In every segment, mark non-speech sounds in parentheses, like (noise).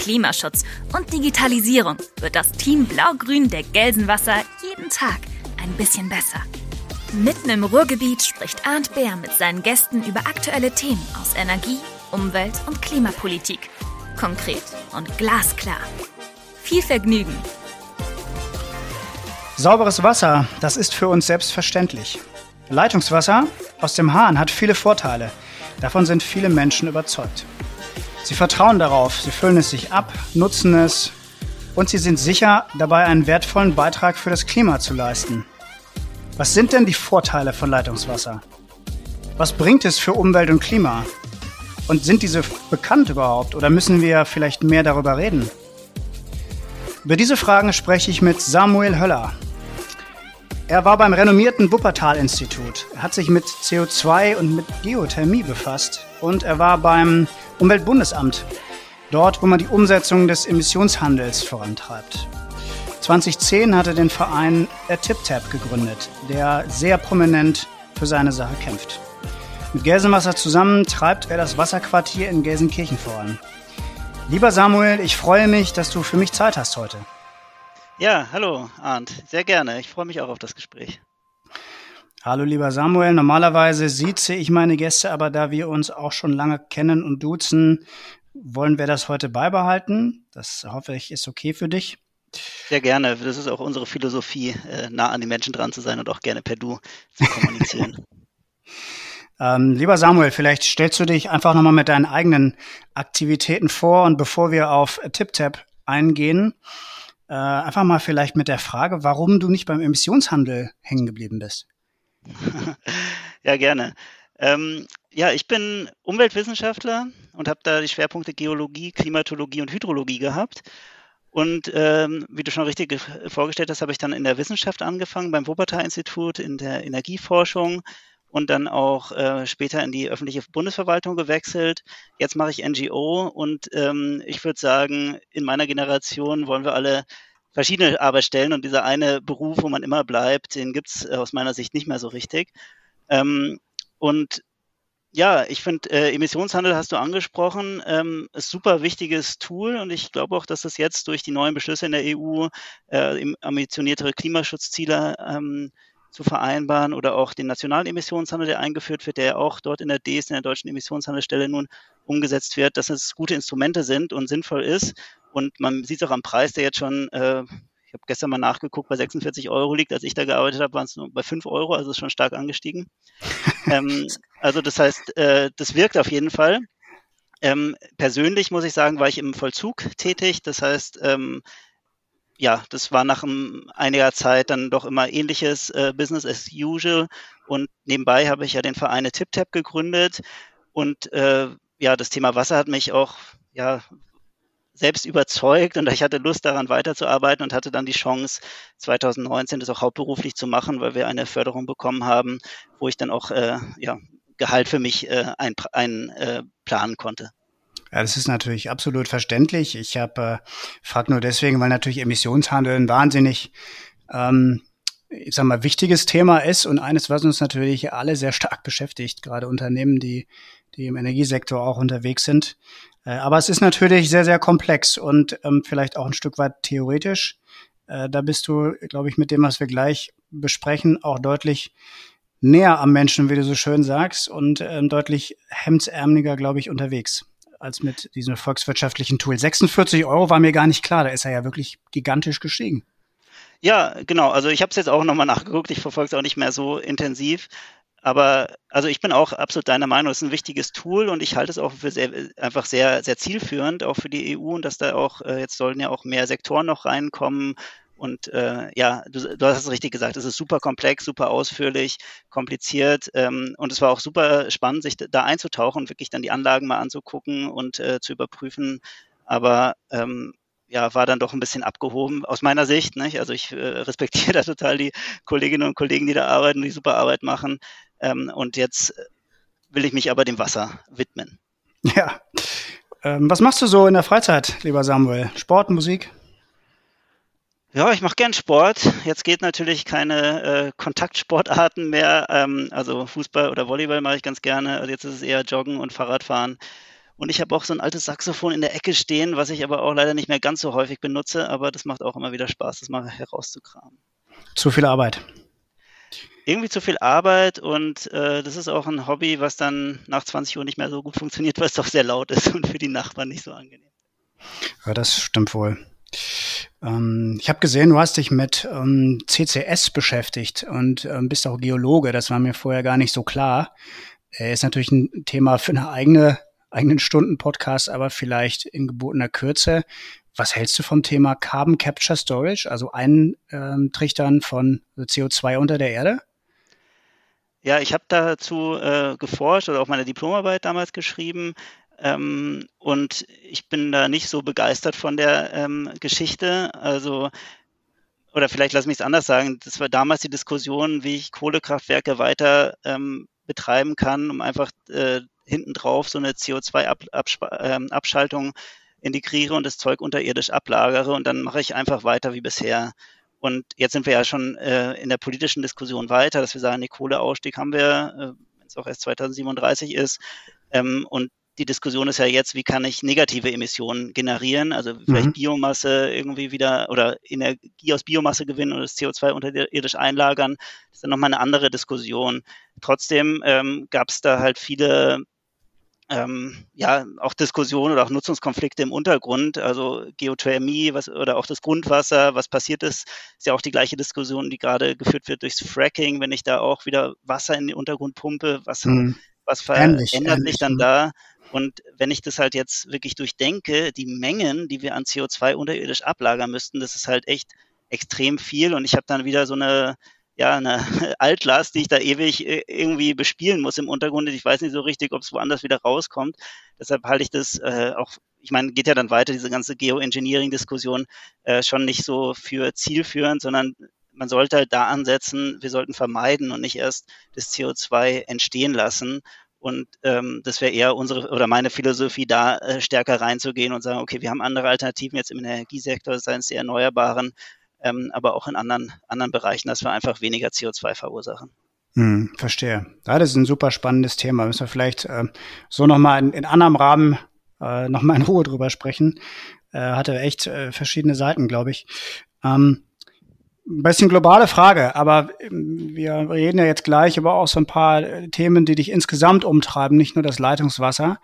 Klimaschutz und Digitalisierung wird das Team Blau-Grün der Gelsenwasser jeden Tag ein bisschen besser. Mitten im Ruhrgebiet spricht Arndt Bär mit seinen Gästen über aktuelle Themen aus Energie, Umwelt und Klimapolitik. Konkret und glasklar. Viel Vergnügen! Sauberes Wasser, das ist für uns selbstverständlich. Leitungswasser aus dem Hahn hat viele Vorteile. Davon sind viele Menschen überzeugt. Sie vertrauen darauf, sie füllen es sich ab, nutzen es und sie sind sicher, dabei einen wertvollen Beitrag für das Klima zu leisten. Was sind denn die Vorteile von Leitungswasser? Was bringt es für Umwelt und Klima? Und sind diese bekannt überhaupt oder müssen wir vielleicht mehr darüber reden? Über diese Fragen spreche ich mit Samuel Höller. Er war beim renommierten Wuppertal-Institut. Er hat sich mit CO2 und mit Geothermie befasst und er war beim Umweltbundesamt, dort, wo man die Umsetzung des Emissionshandels vorantreibt. 2010 hat er den Verein TipTap gegründet, der sehr prominent für seine Sache kämpft. Mit Gelsenwasser zusammen treibt er das Wasserquartier in Gelsenkirchen voran. Lieber Samuel, ich freue mich, dass du für mich Zeit hast heute. Ja, hallo Arndt, sehr gerne. Ich freue mich auch auf das Gespräch. Hallo lieber Samuel, normalerweise sieze ich meine Gäste, aber da wir uns auch schon lange kennen und duzen, wollen wir das heute beibehalten. Das hoffe ich ist okay für dich. Sehr gerne. Das ist auch unsere Philosophie, äh, nah an die Menschen dran zu sein und auch gerne per Du zu kommunizieren. (laughs) Ähm, lieber Samuel, vielleicht stellst du dich einfach nochmal mit deinen eigenen Aktivitäten vor und bevor wir auf TipTap eingehen, äh, einfach mal vielleicht mit der Frage, warum du nicht beim Emissionshandel hängen geblieben bist. (laughs) ja, gerne. Ähm, ja, ich bin Umweltwissenschaftler und habe da die Schwerpunkte Geologie, Klimatologie und Hydrologie gehabt. Und ähm, wie du schon richtig vorgestellt hast, habe ich dann in der Wissenschaft angefangen, beim Wuppertal-Institut in der Energieforschung, und dann auch äh, später in die öffentliche Bundesverwaltung gewechselt. Jetzt mache ich NGO und ähm, ich würde sagen, in meiner Generation wollen wir alle verschiedene Arbeitsstellen und dieser eine Beruf, wo man immer bleibt, den gibt's äh, aus meiner Sicht nicht mehr so richtig. Ähm, und ja, ich finde, äh, Emissionshandel hast du angesprochen, ähm, ist super wichtiges Tool und ich glaube auch, dass das jetzt durch die neuen Beschlüsse in der EU äh, ambitioniertere Klimaschutzziele ähm, zu vereinbaren oder auch den nationalen Emissionshandel, der eingeführt wird, der ja auch dort in der DS, in der deutschen Emissionshandelsstelle nun umgesetzt wird, dass es gute Instrumente sind und sinnvoll ist. Und man sieht es auch am Preis, der jetzt schon, äh, ich habe gestern mal nachgeguckt, bei 46 Euro liegt. Als ich da gearbeitet habe, waren es nur bei 5 Euro, also ist schon stark angestiegen. (laughs) ähm, also das heißt, äh, das wirkt auf jeden Fall. Ähm, persönlich muss ich sagen, war ich im Vollzug tätig. Das heißt, ähm, ja, das war nach um, einiger Zeit dann doch immer ähnliches äh, Business as usual. Und nebenbei habe ich ja den Verein TipTap gegründet. Und äh, ja, das Thema Wasser hat mich auch ja selbst überzeugt und ich hatte Lust daran weiterzuarbeiten und hatte dann die Chance 2019 das auch hauptberuflich zu machen, weil wir eine Förderung bekommen haben, wo ich dann auch äh, ja, Gehalt für mich äh, einplanen ein, äh, konnte. Ja, das ist natürlich absolut verständlich. Ich habe äh, frage nur deswegen, weil natürlich Emissionshandel ein wahnsinnig ähm, ich sag mal, wichtiges Thema ist und eines, was uns natürlich alle sehr stark (laughs) beschäftigt, gerade Unternehmen, die, die im Energiesektor auch unterwegs sind. Äh, aber es ist natürlich sehr, sehr komplex und ähm, vielleicht auch ein Stück weit theoretisch. Äh, da bist du, glaube ich, mit dem, was wir gleich besprechen, auch deutlich näher am Menschen, wie du so schön sagst, und ähm, deutlich hemdsärmeliger, glaube ich, unterwegs als mit diesem volkswirtschaftlichen Tool. 46 Euro war mir gar nicht klar, da ist er ja wirklich gigantisch gestiegen. Ja, genau. Also ich habe es jetzt auch nochmal nachgeguckt. Ich verfolge es auch nicht mehr so intensiv. Aber also ich bin auch absolut deiner Meinung, es ist ein wichtiges Tool und ich halte es auch für sehr, einfach sehr, sehr zielführend, auch für die EU und dass da auch, äh, jetzt sollen ja auch mehr Sektoren noch reinkommen, und äh, ja, du, du, hast es richtig gesagt, es ist super komplex, super ausführlich, kompliziert ähm, und es war auch super spannend, sich da einzutauchen, wirklich dann die Anlagen mal anzugucken und äh, zu überprüfen. Aber ähm, ja, war dann doch ein bisschen abgehoben aus meiner Sicht. Nicht? Also ich äh, respektiere (laughs) da total die Kolleginnen und Kollegen, die da arbeiten, die super Arbeit machen. Ähm, und jetzt will ich mich aber dem Wasser widmen. Ja. Ähm, was machst du so in der Freizeit, lieber Samuel? Sport, Musik? Ja, ich mache gern Sport. Jetzt geht natürlich keine äh, Kontaktsportarten mehr. Ähm, also Fußball oder Volleyball mache ich ganz gerne. Also jetzt ist es eher Joggen und Fahrradfahren. Und ich habe auch so ein altes Saxophon in der Ecke stehen, was ich aber auch leider nicht mehr ganz so häufig benutze, aber das macht auch immer wieder Spaß, das mal herauszukramen. Zu viel Arbeit. Irgendwie zu viel Arbeit und äh, das ist auch ein Hobby, was dann nach 20 Uhr nicht mehr so gut funktioniert, weil es doch sehr laut ist und für die Nachbarn nicht so angenehm. Ja, das stimmt wohl. Ähm, ich habe gesehen, du hast dich mit ähm, CCS beschäftigt und ähm, bist auch Geologe. Das war mir vorher gar nicht so klar. Äh, ist natürlich ein Thema für eine eigene eigenen Stunden-Podcast, aber vielleicht in gebotener Kürze. Was hältst du vom Thema Carbon Capture Storage, also Eintrichtern von CO2 unter der Erde? Ja, ich habe dazu äh, geforscht oder auch meine Diplomarbeit damals geschrieben. Ähm, und ich bin da nicht so begeistert von der ähm, Geschichte. Also, oder vielleicht lass mich es anders sagen. Das war damals die Diskussion, wie ich Kohlekraftwerke weiter ähm, betreiben kann, um einfach äh, hinten drauf so eine CO2-Abschaltung ähm, integriere und das Zeug unterirdisch ablagere und dann mache ich einfach weiter wie bisher. Und jetzt sind wir ja schon äh, in der politischen Diskussion weiter, dass wir sagen, den Kohleausstieg haben wir, äh, wenn es auch erst 2037 ist. Ähm, und die Diskussion ist ja jetzt, wie kann ich negative Emissionen generieren, also vielleicht mhm. Biomasse irgendwie wieder oder Energie aus Biomasse gewinnen und das CO2 unterirdisch einlagern. Das ist dann nochmal eine andere Diskussion. Trotzdem ähm, gab es da halt viele ähm, ja auch Diskussionen oder auch Nutzungskonflikte im Untergrund, also Geothermie was, oder auch das Grundwasser, was passiert ist, ist ja auch die gleiche Diskussion, die gerade geführt wird durchs Fracking, wenn ich da auch wieder Wasser in den Untergrund pumpe, was, hm. was verändert sich dann da? Und wenn ich das halt jetzt wirklich durchdenke, die Mengen, die wir an CO2 unterirdisch ablagern müssten, das ist halt echt extrem viel. Und ich habe dann wieder so eine ja, eine (laughs) Altlast, die ich da ewig äh, irgendwie bespielen muss im Untergrund. Ich weiß nicht so richtig, ob es woanders wieder rauskommt. Deshalb halte ich das äh, auch, ich meine, geht ja dann weiter, diese ganze Geoengineering-Diskussion, äh, schon nicht so für zielführend, sondern man sollte halt da ansetzen, wir sollten vermeiden und nicht erst das CO2 entstehen lassen. Und ähm, das wäre eher unsere oder meine Philosophie, da äh, stärker reinzugehen und sagen, okay, wir haben andere Alternativen jetzt im Energiesektor, seien es die Erneuerbaren, ähm, aber auch in anderen, anderen Bereichen, dass wir einfach weniger CO2 verursachen. Hm, verstehe. Ja, das ist ein super spannendes Thema. Müssen wir vielleicht äh, so nochmal in, in anderem Rahmen äh, nochmal in Ruhe drüber sprechen. Äh, hatte echt äh, verschiedene Seiten, glaube ich. Ähm, ein bisschen globale Frage, aber ähm, wir reden ja jetzt gleich über auch so ein paar äh, Themen, die dich insgesamt umtreiben, nicht nur das Leitungswasser.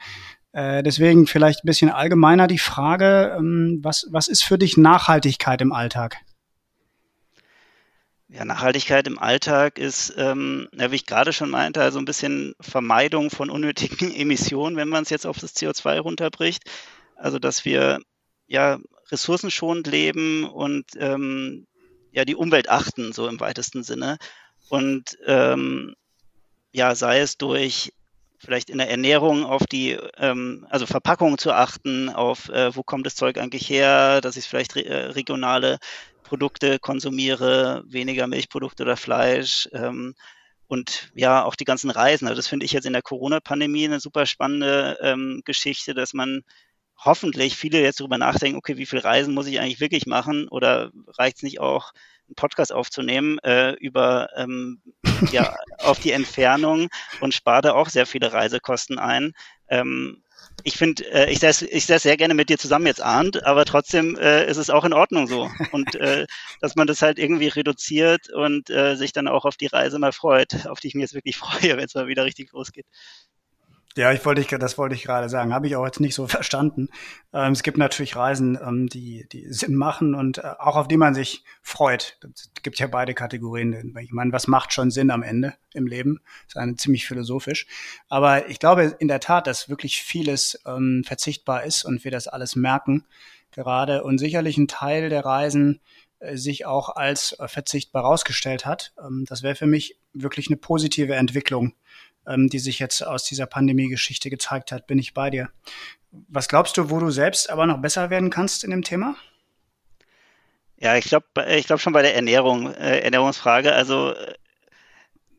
Äh, deswegen vielleicht ein bisschen allgemeiner die Frage, ähm, was, was ist für dich Nachhaltigkeit im Alltag? Ja, Nachhaltigkeit im Alltag ist, ähm, wie ich gerade schon meinte, also ein bisschen Vermeidung von unnötigen (laughs) Emissionen, wenn man es jetzt auf das CO2 runterbricht. Also, dass wir ja ressourcenschonend leben und ähm, ja die Umwelt achten, so im weitesten Sinne. Und ähm, ja, sei es durch vielleicht in der Ernährung auf die, ähm, also Verpackungen zu achten, auf äh, wo kommt das Zeug eigentlich her, dass ich vielleicht re äh, regionale Produkte konsumiere, weniger Milchprodukte oder Fleisch. Ähm, und ja, auch die ganzen Reisen. Also das finde ich jetzt in der Corona-Pandemie eine super spannende ähm, Geschichte, dass man hoffentlich viele jetzt darüber nachdenken, okay, wie viel Reisen muss ich eigentlich wirklich machen? Oder reicht es nicht auch, einen Podcast aufzunehmen äh, über ähm, (laughs) ja, auf die Entfernung und spare da auch sehr viele Reisekosten ein. Ähm, ich finde, äh, ich säße ich säß sehr gerne mit dir zusammen jetzt, Arndt, aber trotzdem äh, ist es auch in Ordnung so. Und äh, (laughs) dass man das halt irgendwie reduziert und äh, sich dann auch auf die Reise mal freut, auf die ich mich jetzt wirklich (laughs) freue, wenn es mal wieder richtig losgeht. Ja, ich wollte, ich, das wollte ich gerade sagen. Habe ich auch jetzt nicht so (laughs) verstanden. Ähm, es gibt natürlich Reisen, ähm, die, die Sinn machen und äh, auch auf die man sich freut. Es gibt ja beide Kategorien. Ich meine, was macht schon Sinn am Ende im Leben? Das ist eine ziemlich philosophisch. Aber ich glaube in der Tat, dass wirklich vieles ähm, verzichtbar ist und wir das alles merken gerade und sicherlich ein Teil der Reisen äh, sich auch als äh, verzichtbar rausgestellt hat. Das wäre für mich wirklich eine positive Entwicklung ähm, die sich jetzt aus dieser Pandemie-Geschichte gezeigt hat, bin ich bei dir. Was glaubst du, wo du selbst aber noch besser werden kannst in dem Thema? Ja, ich glaube ich glaub schon bei der Ernährung, äh, Ernährungsfrage. Also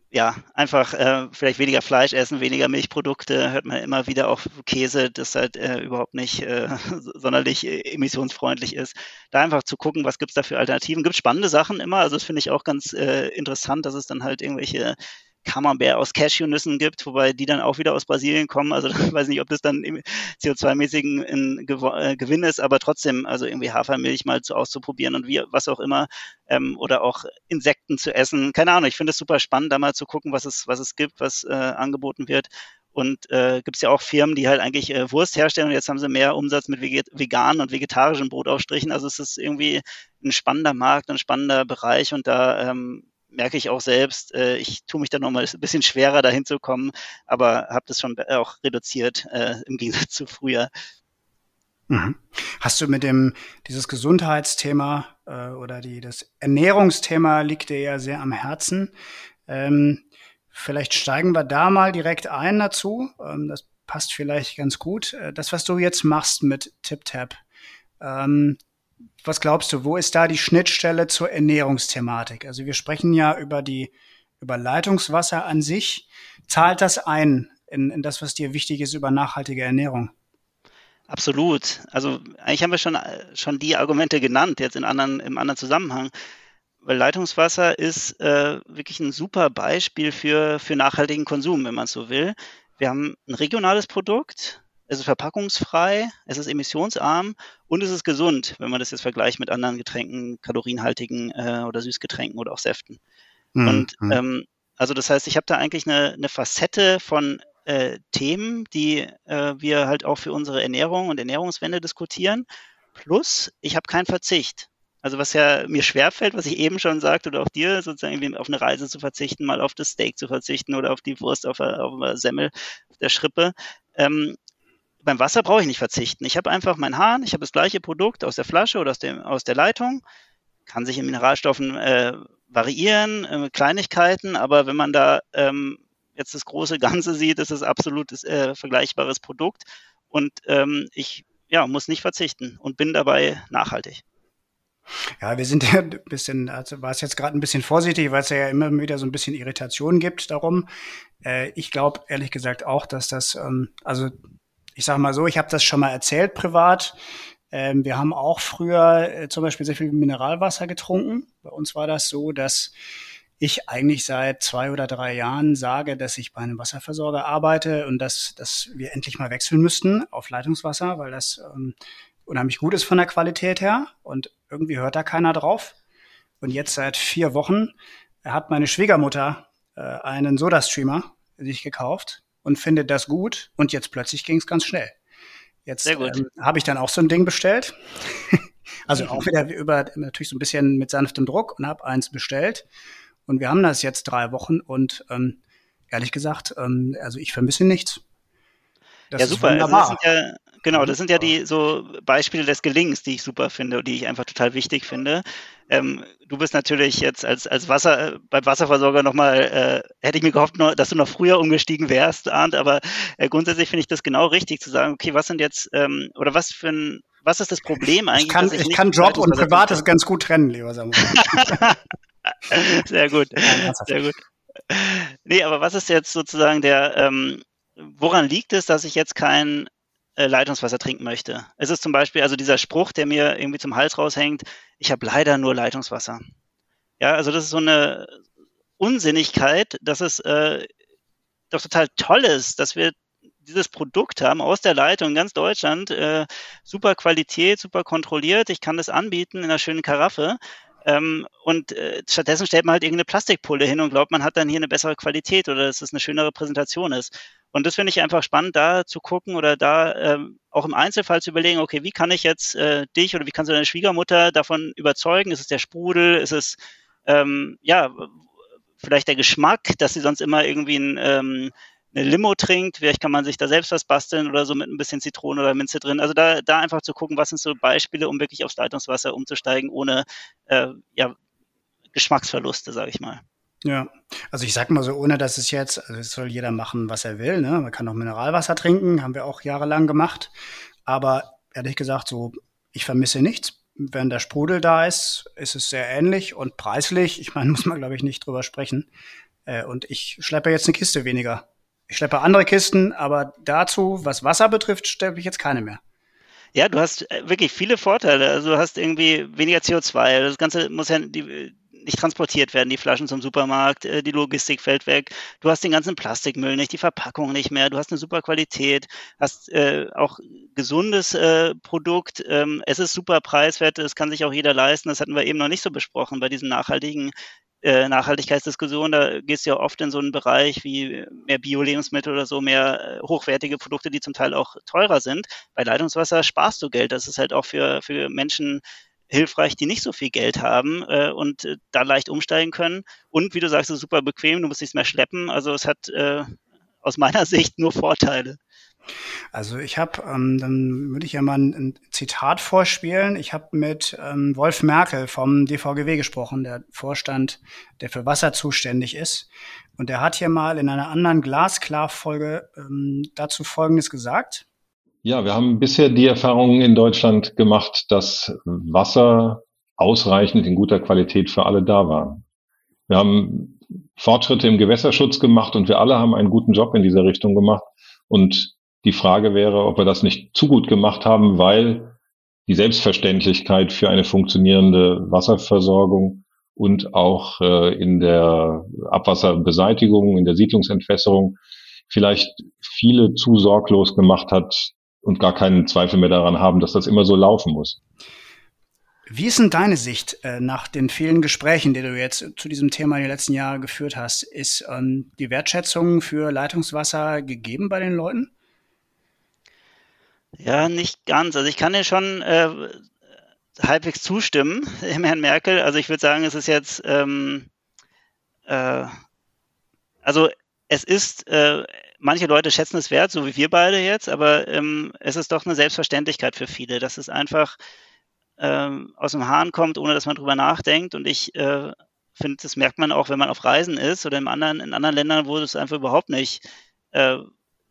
ja, einfach äh, vielleicht weniger Fleisch essen, weniger Milchprodukte, hört man immer wieder auch Käse, das halt äh, überhaupt nicht äh, (laughs) sonderlich äh, emissionsfreundlich ist. Da einfach zu gucken, was gibt's da für Alternativen. Gibt spannende Sachen immer, also das finde ich auch ganz äh, interessant, dass es dann halt irgendwelche Camembert aus Cashewnüssen gibt, wobei die dann auch wieder aus Brasilien kommen. Also (laughs) ich weiß nicht, ob das dann CO2-mäßigen ein äh, Gewinn ist, aber trotzdem, also irgendwie Hafermilch mal zu auszuprobieren und wie, was auch immer, ähm, oder auch Insekten zu essen. Keine Ahnung, ich finde es super spannend, da mal zu gucken, was es, was es gibt, was äh, angeboten wird. Und äh, gibt es ja auch Firmen, die halt eigentlich äh, Wurst herstellen und jetzt haben sie mehr Umsatz mit veganen und vegetarischen Brotaufstrichen. Also es ist irgendwie ein spannender Markt, ein spannender Bereich und da ähm, merke ich auch selbst, äh, ich tue mich da nochmal ein bisschen schwerer dahin zu kommen, aber habe das schon auch reduziert äh, im Gegensatz zu früher. Mhm. Hast du mit dem dieses Gesundheitsthema äh, oder die das Ernährungsthema liegt dir ja sehr am Herzen. Ähm, vielleicht steigen wir da mal direkt ein dazu. Ähm, das passt vielleicht ganz gut. Äh, das, was du jetzt machst mit TipTap, ähm, was glaubst du, wo ist da die Schnittstelle zur Ernährungsthematik? Also wir sprechen ja über die über Leitungswasser an sich. Zahlt das ein in, in das, was dir wichtig ist über nachhaltige Ernährung? Absolut. Also eigentlich haben wir schon, schon die Argumente genannt, jetzt in anderen, im anderen Zusammenhang. Weil Leitungswasser ist äh, wirklich ein super Beispiel für, für nachhaltigen Konsum, wenn man so will. Wir haben ein regionales Produkt, es ist verpackungsfrei, es ist emissionsarm und es ist gesund, wenn man das jetzt vergleicht mit anderen Getränken, kalorienhaltigen äh, oder Süßgetränken oder auch Säften. Mhm. Und hm. ähm, also das heißt, ich habe da eigentlich eine, eine Facette von äh, Themen, die äh, wir halt auch für unsere Ernährung und Ernährungswende diskutieren. Plus, ich habe keinen Verzicht. Also was ja mir schwerfällt, was ich eben schon sagte, oder auch dir, sozusagen auf eine Reise zu verzichten, mal auf das Steak zu verzichten oder auf die Wurst, auf, auf Semmel, auf der Schrippe. Ähm, beim Wasser brauche ich nicht verzichten. Ich habe einfach meinen Hahn, ich habe das gleiche Produkt aus der Flasche oder aus, dem, aus der Leitung, kann sich in Mineralstoffen äh, variieren, äh, Kleinigkeiten, aber wenn man da ähm, jetzt das große (laughs) Ganze sieht, ist es absolut äh, vergleichbares Produkt und ähm, ich ja, muss nicht verzichten und bin dabei nachhaltig. Ja, wir sind (laughs) ja ein bisschen, also war es jetzt gerade ein bisschen vorsichtig, weil es ja immer wieder so ein bisschen Irritation gibt darum. Äh, ich glaube ehrlich gesagt auch, dass das, ähm, also ich sage mal so, ich habe das schon mal erzählt privat. Ähm, wir haben auch früher äh, zum Beispiel sehr viel Mineralwasser getrunken. Bei uns war das so, dass ich eigentlich seit zwei oder drei Jahren sage, dass ich bei einem Wasserversorger arbeite und dass, dass wir endlich mal wechseln müssten auf Leitungswasser, weil das ähm, unheimlich gut ist von der Qualität her und irgendwie hört da keiner drauf. Und jetzt seit vier Wochen hat meine Schwiegermutter äh, einen Soda-Streamer sich gekauft und findet das gut und jetzt plötzlich ging es ganz schnell. Jetzt ähm, habe ich dann auch so ein Ding bestellt. (laughs) also auch wieder über natürlich so ein bisschen mit sanftem Druck und habe eins bestellt. Und wir haben das jetzt drei Wochen und ähm, ehrlich gesagt, ähm, also ich vermisse nichts. Das ja, super. Also das sind ja, genau, das sind ja die so Beispiele des Gelings, die ich super finde und die ich einfach total wichtig finde. Ähm, du bist natürlich jetzt als, als Wasser, beim Wasserversorger nochmal, äh, hätte ich mir gehofft, noch, dass du noch früher umgestiegen wärst, Arndt, aber äh, grundsätzlich finde ich das genau richtig zu sagen, okay, was sind jetzt, ähm, oder was für ein, was ist das Problem eigentlich? Ich kann, ich, ich kann Job und Privates ganz gut trennen, lieber Samuel. (laughs) sehr gut, sehr gut. Nee, aber was ist jetzt sozusagen der, ähm, woran liegt es, dass ich jetzt kein äh, Leitungswasser trinken möchte. Es ist zum Beispiel, also dieser Spruch, der mir irgendwie zum Hals raushängt, ich habe leider nur Leitungswasser. Ja, also das ist so eine Unsinnigkeit, dass es äh, doch total toll ist, dass wir dieses Produkt haben aus der Leitung in ganz Deutschland, äh, super Qualität, super kontrolliert, ich kann das anbieten in einer schönen Karaffe. Ähm, und äh, stattdessen stellt man halt irgendeine Plastikpulle hin und glaubt, man hat dann hier eine bessere Qualität oder dass es eine schönere Präsentation ist. Und das finde ich einfach spannend, da zu gucken oder da ähm, auch im Einzelfall zu überlegen, okay, wie kann ich jetzt äh, dich oder wie kannst du deine Schwiegermutter davon überzeugen? Ist es der Sprudel? Ist es ähm, ja vielleicht der Geschmack, dass sie sonst immer irgendwie ein, ähm, eine Limo trinkt? Vielleicht kann man sich da selbst was basteln oder so mit ein bisschen Zitrone oder Minze drin. Also da, da einfach zu gucken, was sind so Beispiele, um wirklich aufs Leitungswasser umzusteigen, ohne äh, ja, Geschmacksverluste, sage ich mal. Ja, also ich sag mal so, ohne dass es jetzt, also es soll jeder machen, was er will, ne? Man kann auch Mineralwasser trinken, haben wir auch jahrelang gemacht. Aber ehrlich gesagt, so, ich vermisse nichts. wenn der Sprudel da ist, ist es sehr ähnlich und preislich. Ich meine, (laughs) muss man, glaube ich, nicht drüber sprechen. Äh, und ich schleppe jetzt eine Kiste weniger. Ich schleppe andere Kisten, aber dazu, was Wasser betrifft, schleppe ich jetzt keine mehr. Ja, du hast äh, wirklich viele Vorteile. Also du hast irgendwie weniger CO2. Das Ganze muss ja die, nicht transportiert werden, die Flaschen zum Supermarkt, äh, die Logistik fällt weg. Du hast den ganzen Plastikmüll nicht, die Verpackung nicht mehr. Du hast eine super Qualität, hast äh, auch gesundes äh, Produkt. Ähm, es ist super preiswert, das kann sich auch jeder leisten. Das hatten wir eben noch nicht so besprochen bei diesen nachhaltigen äh, Nachhaltigkeitsdiskussion, da gehst du ja oft in so einen Bereich wie mehr Bio-Lebensmittel oder so, mehr äh, hochwertige Produkte, die zum Teil auch teurer sind. Bei Leitungswasser sparst du Geld. Das ist halt auch für, für Menschen hilfreich, die nicht so viel Geld haben äh, und äh, da leicht umsteigen können. Und wie du sagst, ist super bequem, du musst nichts mehr schleppen. Also es hat äh, aus meiner (laughs) Sicht nur Vorteile. Also ich habe, ähm, dann würde ich ja mal ein, Zitat vorspielen. Ich habe mit ähm, Wolf Merkel vom DVGW gesprochen, der Vorstand, der für Wasser zuständig ist. Und er hat hier mal in einer anderen Glasklar-Folge ähm, dazu Folgendes gesagt. Ja, wir haben bisher die Erfahrung in Deutschland gemacht, dass Wasser ausreichend in guter Qualität für alle da war. Wir haben Fortschritte im Gewässerschutz gemacht und wir alle haben einen guten Job in dieser Richtung gemacht. Und die Frage wäre, ob wir das nicht zu gut gemacht haben, weil die Selbstverständlichkeit für eine funktionierende Wasserversorgung und auch äh, in der Abwasserbeseitigung, in der Siedlungsentwässerung vielleicht viele zu sorglos gemacht hat und gar keinen Zweifel mehr daran haben, dass das immer so laufen muss. Wie ist denn deine Sicht äh, nach den vielen Gesprächen, die du jetzt zu diesem Thema in den letzten Jahren geführt hast? Ist ähm, die Wertschätzung für Leitungswasser gegeben bei den Leuten? Ja, nicht ganz. Also ich kann dir schon äh, halbwegs zustimmen, (laughs) dem Herrn Merkel. Also ich würde sagen, es ist jetzt, ähm, äh, also es ist, äh, manche Leute schätzen es wert, so wie wir beide jetzt, aber ähm, es ist doch eine Selbstverständlichkeit für viele, dass es einfach ähm, aus dem Hahn kommt, ohne dass man drüber nachdenkt. Und ich äh, finde, das merkt man auch, wenn man auf Reisen ist oder in anderen, in anderen Ländern, wo es einfach überhaupt nicht äh,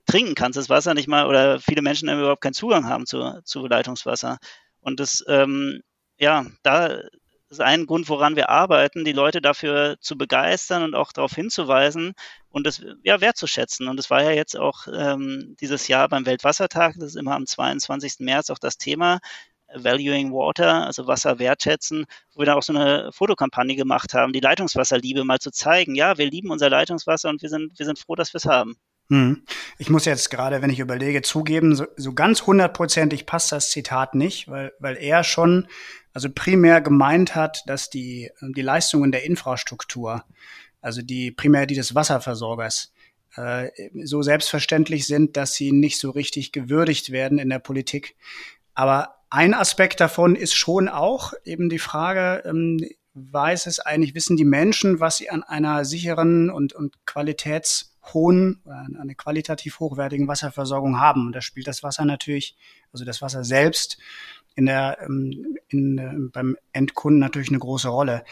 trinken kannst, das Wasser nicht mal, oder viele Menschen überhaupt keinen Zugang haben zu, zu Leitungswasser. Und das, ähm, ja, da ist ein Grund, woran wir arbeiten, die Leute dafür zu begeistern und auch darauf hinzuweisen und das ja wertzuschätzen. Und es war ja jetzt auch ähm, dieses Jahr beim Weltwassertag, das ist immer am 22. März auch das Thema, Valuing Water, also Wasser wertschätzen, wo wir dann auch so eine Fotokampagne gemacht haben, die Leitungswasserliebe mal zu zeigen. Ja, wir lieben unser Leitungswasser und wir sind, wir sind froh, dass wir es haben. Hm. Ich muss jetzt gerade, wenn ich überlege, zugeben, so, so ganz hundertprozentig passt das Zitat nicht, weil, weil er schon, also primär gemeint hat, dass die, die Leistungen der Infrastruktur, also die primär die des Wasserversorgers, äh, so selbstverständlich sind, dass sie nicht so richtig gewürdigt werden in der Politik. Aber ein Aspekt davon ist schon auch eben die Frage, ähm, weiß es eigentlich, wissen die Menschen, was sie an einer sicheren und, und qualitäts hohen, äh, eine qualitativ hochwertigen Wasserversorgung haben. Und da spielt das Wasser natürlich, also das Wasser selbst in der, ähm, in, äh, beim Endkunden natürlich eine große Rolle.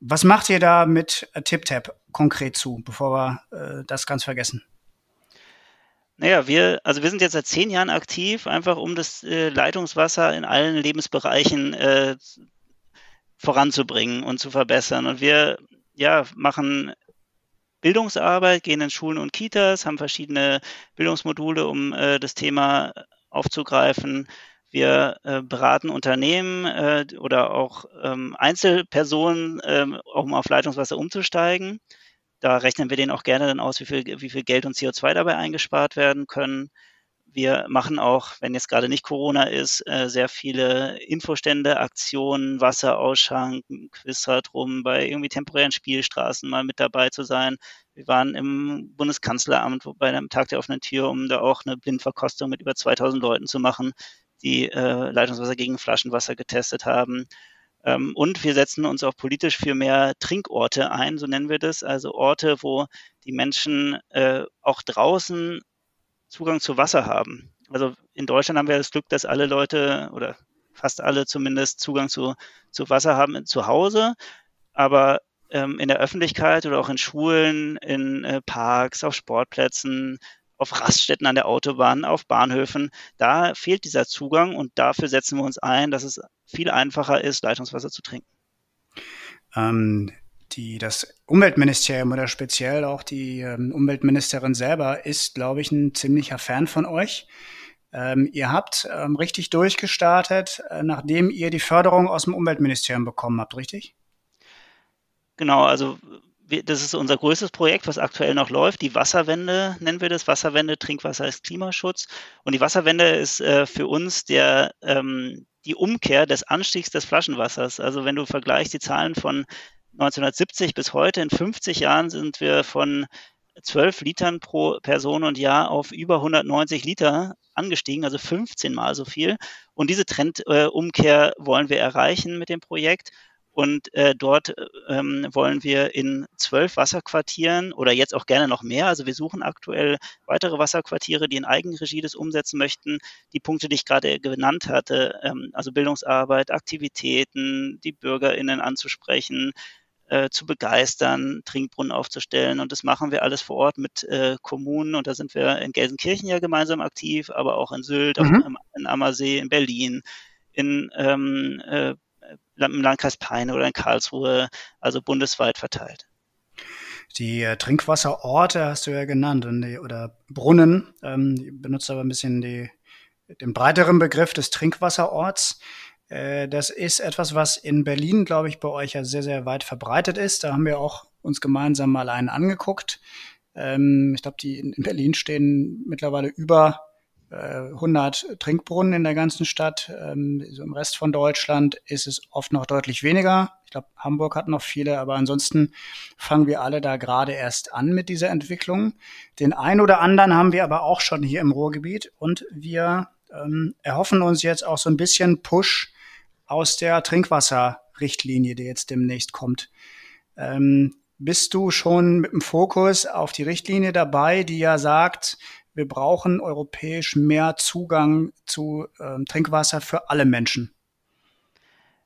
Was macht ihr da mit TipTap konkret zu, bevor wir äh, das ganz vergessen? Naja, wir, also wir sind jetzt seit zehn Jahren aktiv, einfach um das äh, Leitungswasser in allen Lebensbereichen äh, voranzubringen und zu verbessern. Und wir ja, machen Bildungsarbeit, gehen in Schulen und Kitas, haben verschiedene Bildungsmodule, um äh, das Thema aufzugreifen. Wir äh, beraten Unternehmen äh, oder auch ähm, Einzelpersonen, ähm, um auf Leitungswasser umzusteigen. Da rechnen wir denen auch gerne dann aus, wie viel, wie viel Geld und CO2 dabei eingespart werden können. Wir machen auch, wenn jetzt gerade nicht Corona ist, äh, sehr viele Infostände, Aktionen, Wasser ausschanken, Quizrad rum, bei irgendwie temporären Spielstraßen mal mit dabei zu sein. Wir waren im Bundeskanzleramt bei einem Tag der offenen Tür, um da auch eine Blindverkostung mit über 2000 Leuten zu machen, die äh, Leitungswasser gegen Flaschenwasser getestet haben. Ähm, und wir setzen uns auch politisch für mehr Trinkorte ein, so nennen wir das, also Orte, wo die Menschen äh, auch draußen Zugang zu Wasser haben. Also in Deutschland haben wir das Glück, dass alle Leute oder fast alle zumindest Zugang zu, zu Wasser haben zu Hause. Aber ähm, in der Öffentlichkeit oder auch in Schulen, in äh, Parks, auf Sportplätzen, auf Raststätten an der Autobahn, auf Bahnhöfen. Da fehlt dieser Zugang und dafür setzen wir uns ein, dass es viel einfacher ist, Leitungswasser zu trinken. Ähm, die, das Umweltministerium oder speziell auch die ähm, Umweltministerin selber ist, glaube ich, ein ziemlicher Fan von euch. Ähm, ihr habt ähm, richtig durchgestartet, äh, nachdem ihr die Förderung aus dem Umweltministerium bekommen habt, richtig? Genau, also wir, das ist unser größtes Projekt, was aktuell noch läuft. Die Wasserwende nennen wir das. Wasserwende, Trinkwasser ist Klimaschutz. Und die Wasserwende ist äh, für uns der, ähm, die Umkehr des Anstiegs des Flaschenwassers. Also wenn du vergleichst die Zahlen von 1970 bis heute, in 50 Jahren sind wir von 12 Litern pro Person und Jahr auf über 190 Liter angestiegen, also 15 mal so viel. Und diese Trendumkehr äh, wollen wir erreichen mit dem Projekt. Und äh, dort ähm, wollen wir in zwölf Wasserquartieren oder jetzt auch gerne noch mehr. Also wir suchen aktuell weitere Wasserquartiere, die in Eigenregie das umsetzen möchten. Die Punkte, die ich gerade genannt hatte, ähm, also Bildungsarbeit, Aktivitäten, die BürgerInnen anzusprechen, äh, zu begeistern, Trinkbrunnen aufzustellen. Und das machen wir alles vor Ort mit äh, Kommunen. Und da sind wir in Gelsenkirchen ja gemeinsam aktiv, aber auch in Sylt, mhm. auch in Ammersee, in Berlin, in ähm, äh, im Landkreis Peine oder in Karlsruhe, also bundesweit verteilt. Die äh, Trinkwasserorte hast du ja genannt und die, oder Brunnen, ähm, die benutzt aber ein bisschen die, den breiteren Begriff des Trinkwasserorts. Äh, das ist etwas, was in Berlin, glaube ich, bei euch ja sehr, sehr weit verbreitet ist. Da haben wir auch uns gemeinsam mal einen angeguckt. Ähm, ich glaube, die in Berlin stehen mittlerweile über 100 äh, Trinkbrunnen in der ganzen Stadt. Ähm, so Im Rest von Deutschland ist es oft noch deutlich weniger. Ich glaube, Hamburg hat noch viele, aber ansonsten fangen wir alle da gerade erst an mit dieser Entwicklung. Den ein oder anderen haben wir aber auch schon hier im Ruhrgebiet und wir ähm, erhoffen uns jetzt auch so ein bisschen Push aus der Trinkwasserrichtlinie, die jetzt demnächst kommt. Ähm, bist du schon mit dem Fokus auf die Richtlinie dabei, die ja sagt, wir brauchen europäisch mehr Zugang zu ähm, Trinkwasser für alle Menschen.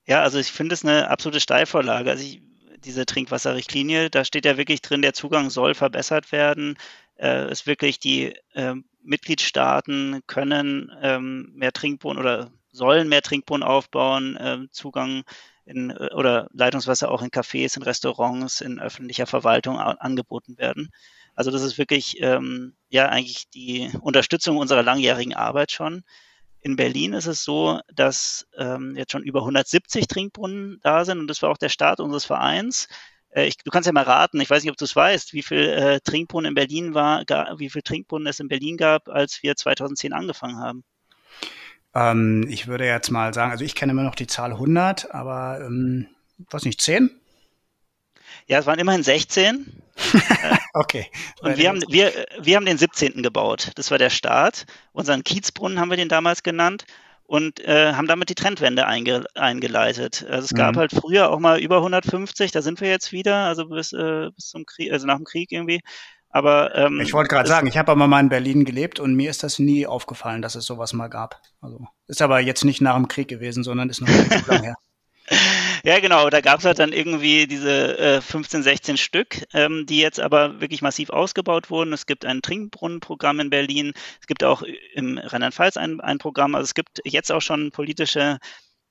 Ja, also ich finde es eine absolute Steilvorlage. Also ich, diese Trinkwasserrichtlinie, da steht ja wirklich drin, der Zugang soll verbessert werden. Äh, ist wirklich die äh, Mitgliedstaaten können ähm, mehr Trinkbrunnen oder sollen mehr Trinkbrunnen aufbauen, äh, Zugang in, äh, oder Leitungswasser auch in Cafés, in Restaurants, in öffentlicher Verwaltung angeboten werden. Also das ist wirklich ähm, ja eigentlich die Unterstützung unserer langjährigen Arbeit schon. In Berlin ist es so, dass ähm, jetzt schon über 170 Trinkbrunnen da sind und das war auch der Start unseres Vereins. Äh, ich, du kannst ja mal raten, ich weiß nicht, ob du es weißt, wie viel äh, Trinkbrunnen in Berlin war, wie viel Trinkbrunnen es in Berlin gab, als wir 2010 angefangen haben. Ähm, ich würde jetzt mal sagen, also ich kenne immer noch die Zahl 100, aber ähm, was nicht, 10? Ja, es waren immerhin 16. (laughs) okay. Und wir haben, wir, wir haben den 17. gebaut. Das war der Start. Unseren Kiezbrunnen haben wir den damals genannt und äh, haben damit die Trendwende einge, eingeleitet. Also es gab mhm. halt früher auch mal über 150, da sind wir jetzt wieder, also bis, äh, bis zum Krieg, also nach dem Krieg irgendwie. Aber ähm, ich wollte gerade sagen, ich habe aber mal in Berlin gelebt und mir ist das nie aufgefallen, dass es sowas mal gab. Also ist aber jetzt nicht nach dem Krieg gewesen, sondern ist noch nicht so lange her. (laughs) Ja, genau. Da gab es halt dann irgendwie diese äh, 15, 16 Stück, ähm, die jetzt aber wirklich massiv ausgebaut wurden. Es gibt ein Trinkbrunnenprogramm in Berlin. Es gibt auch im Rheinland-Pfalz ein, ein Programm. Also es gibt jetzt auch schon politische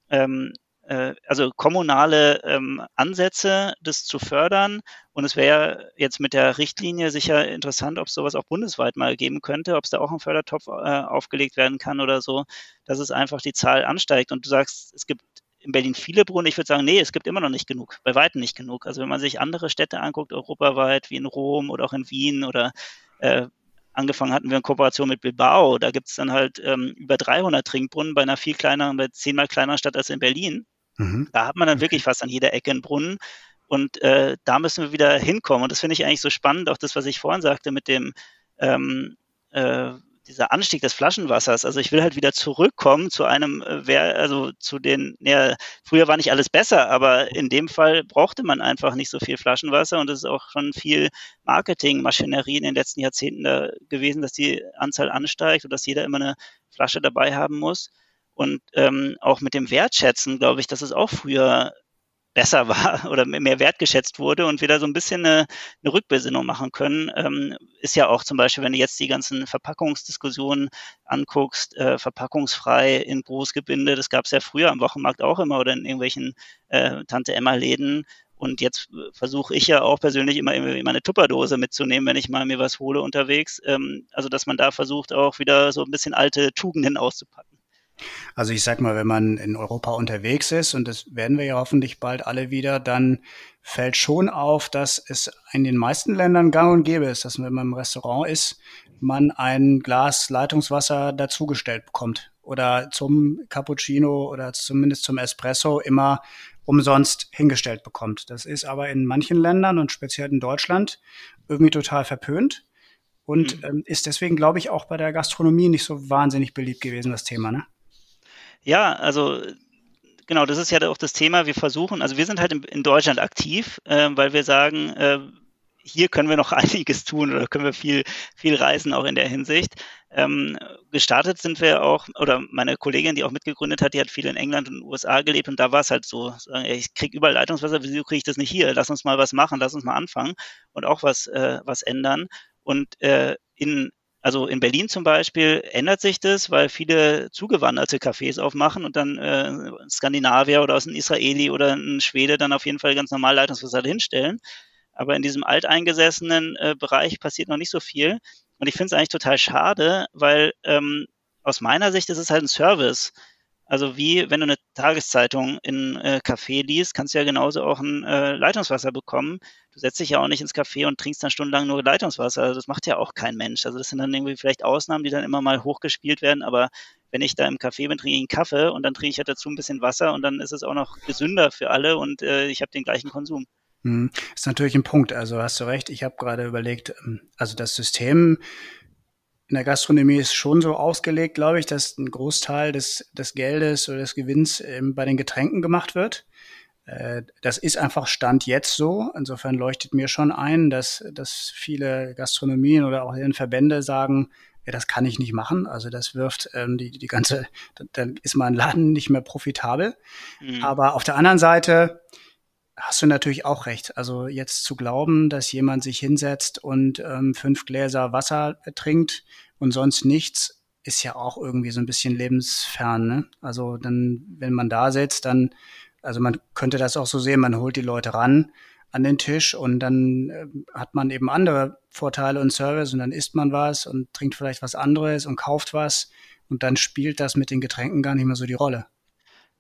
ähm, äh, also kommunale ähm, Ansätze, das zu fördern. Und es wäre jetzt mit der Richtlinie sicher interessant, ob es sowas auch bundesweit mal geben könnte, ob es da auch ein Fördertopf äh, aufgelegt werden kann oder so, dass es einfach die Zahl ansteigt. Und du sagst, es gibt in Berlin viele Brunnen. Ich würde sagen, nee, es gibt immer noch nicht genug, bei weitem nicht genug. Also wenn man sich andere Städte anguckt, europaweit, wie in Rom oder auch in Wien oder äh, angefangen hatten wir in Kooperation mit Bilbao, da gibt es dann halt ähm, über 300 Trinkbrunnen bei einer viel kleineren, bei zehnmal kleineren Stadt als in Berlin. Mhm. Da hat man dann wirklich fast an jeder Ecke einen Brunnen. Und äh, da müssen wir wieder hinkommen. Und das finde ich eigentlich so spannend, auch das, was ich vorhin sagte mit dem ähm, äh, dieser Anstieg des Flaschenwassers. Also ich will halt wieder zurückkommen zu einem, äh, also zu den, ja, früher war nicht alles besser, aber in dem Fall brauchte man einfach nicht so viel Flaschenwasser und es ist auch schon viel Marketingmaschinerie in den letzten Jahrzehnten da gewesen, dass die Anzahl ansteigt und dass jeder immer eine Flasche dabei haben muss. Und ähm, auch mit dem Wertschätzen, glaube ich, dass es auch früher besser (laughs) war oder mehr wertgeschätzt wurde und wir da so ein bisschen eine, eine Rückbesinnung machen können, ähm, ist ja auch zum Beispiel, wenn du jetzt die ganzen Verpackungsdiskussionen anguckst, äh, verpackungsfrei in Großgebinde, das gab es ja früher am Wochenmarkt auch immer oder in irgendwelchen äh, Tante-Emma-Läden. Und jetzt äh, versuche ich ja auch persönlich immer meine Tupperdose mitzunehmen, wenn ich mal mir was hole unterwegs. Ähm, also dass man da versucht, auch wieder so ein bisschen alte Tugenden auszupacken. Also ich sag mal, wenn man in Europa unterwegs ist, und das werden wir ja hoffentlich bald alle wieder, dann fällt schon auf, dass es in den meisten Ländern gang und gäbe ist, dass wenn man im Restaurant ist, man ein Glas Leitungswasser dazugestellt bekommt oder zum Cappuccino oder zumindest zum Espresso immer umsonst hingestellt bekommt. Das ist aber in manchen Ländern und speziell in Deutschland irgendwie total verpönt und mhm. ähm, ist deswegen, glaube ich, auch bei der Gastronomie nicht so wahnsinnig beliebt gewesen, das Thema, ne? Ja, also genau, das ist ja auch das Thema. Wir versuchen, also wir sind halt in, Deutschland aktiv, äh, weil wir sagen, äh, hier können wir noch (laughs) einiges tun oder können wir viel, viel reisen auch in der Hinsicht. Ähm, gestartet sind wir auch, oder meine Kollegin, die auch mitgegründet hat, die hat viel in England und USA gelebt und da war es halt so, ich kriege überall Leitungswasser, wieso kriege ich das nicht hier? Lass uns mal was machen, lass uns mal anfangen und auch was, äh, was ändern. Und äh, in also in Berlin zum Beispiel ändert sich das, weil viele zugewanderte Cafés aufmachen und dann äh, Skandinavier oder aus einem Israeli oder ein Schwede dann auf jeden Fall ganz normal Leitungswasser hinstellen. Aber in diesem alteingesessenen äh, Bereich passiert noch nicht so viel. Und ich finde es eigentlich total schade, weil ähm, aus meiner Sicht ist es halt ein Service. Also wie wenn du eine Tageszeitung in äh, Café liest, kannst du ja genauso auch ein äh, Leitungswasser bekommen. Du setzt dich ja auch nicht ins Café und trinkst dann stundenlang nur Leitungswasser. Also das macht ja auch kein Mensch. Also das sind dann irgendwie vielleicht Ausnahmen, die dann immer mal hochgespielt werden. Aber wenn ich da im Café bin, trinke ich einen Kaffee und dann trinke ich halt dazu ein bisschen Wasser und dann ist es auch noch gesünder für alle und äh, ich habe den gleichen Konsum. Hm, ist natürlich ein Punkt. Also hast du recht. Ich habe gerade überlegt, ähm, also das System in der Gastronomie ist schon so ausgelegt, glaube ich, dass ein Großteil des, des Geldes oder des Gewinns ähm, bei den Getränken gemacht wird. Äh, das ist einfach Stand jetzt so. Insofern leuchtet mir schon ein, dass, dass viele Gastronomien oder auch deren Verbände sagen, ja, das kann ich nicht machen. Also das wirft ähm, die, die ganze, dann ist mein Laden nicht mehr profitabel. Mhm. Aber auf der anderen Seite hast du natürlich auch recht. Also jetzt zu glauben, dass jemand sich hinsetzt und ähm, fünf Gläser Wasser trinkt und sonst nichts, ist ja auch irgendwie so ein bisschen lebensfern. Ne? Also dann, wenn man da sitzt, dann, also man könnte das auch so sehen, man holt die Leute ran an den Tisch und dann äh, hat man eben andere Vorteile und Service und dann isst man was und trinkt vielleicht was anderes und kauft was und dann spielt das mit den Getränken gar nicht mehr so die Rolle.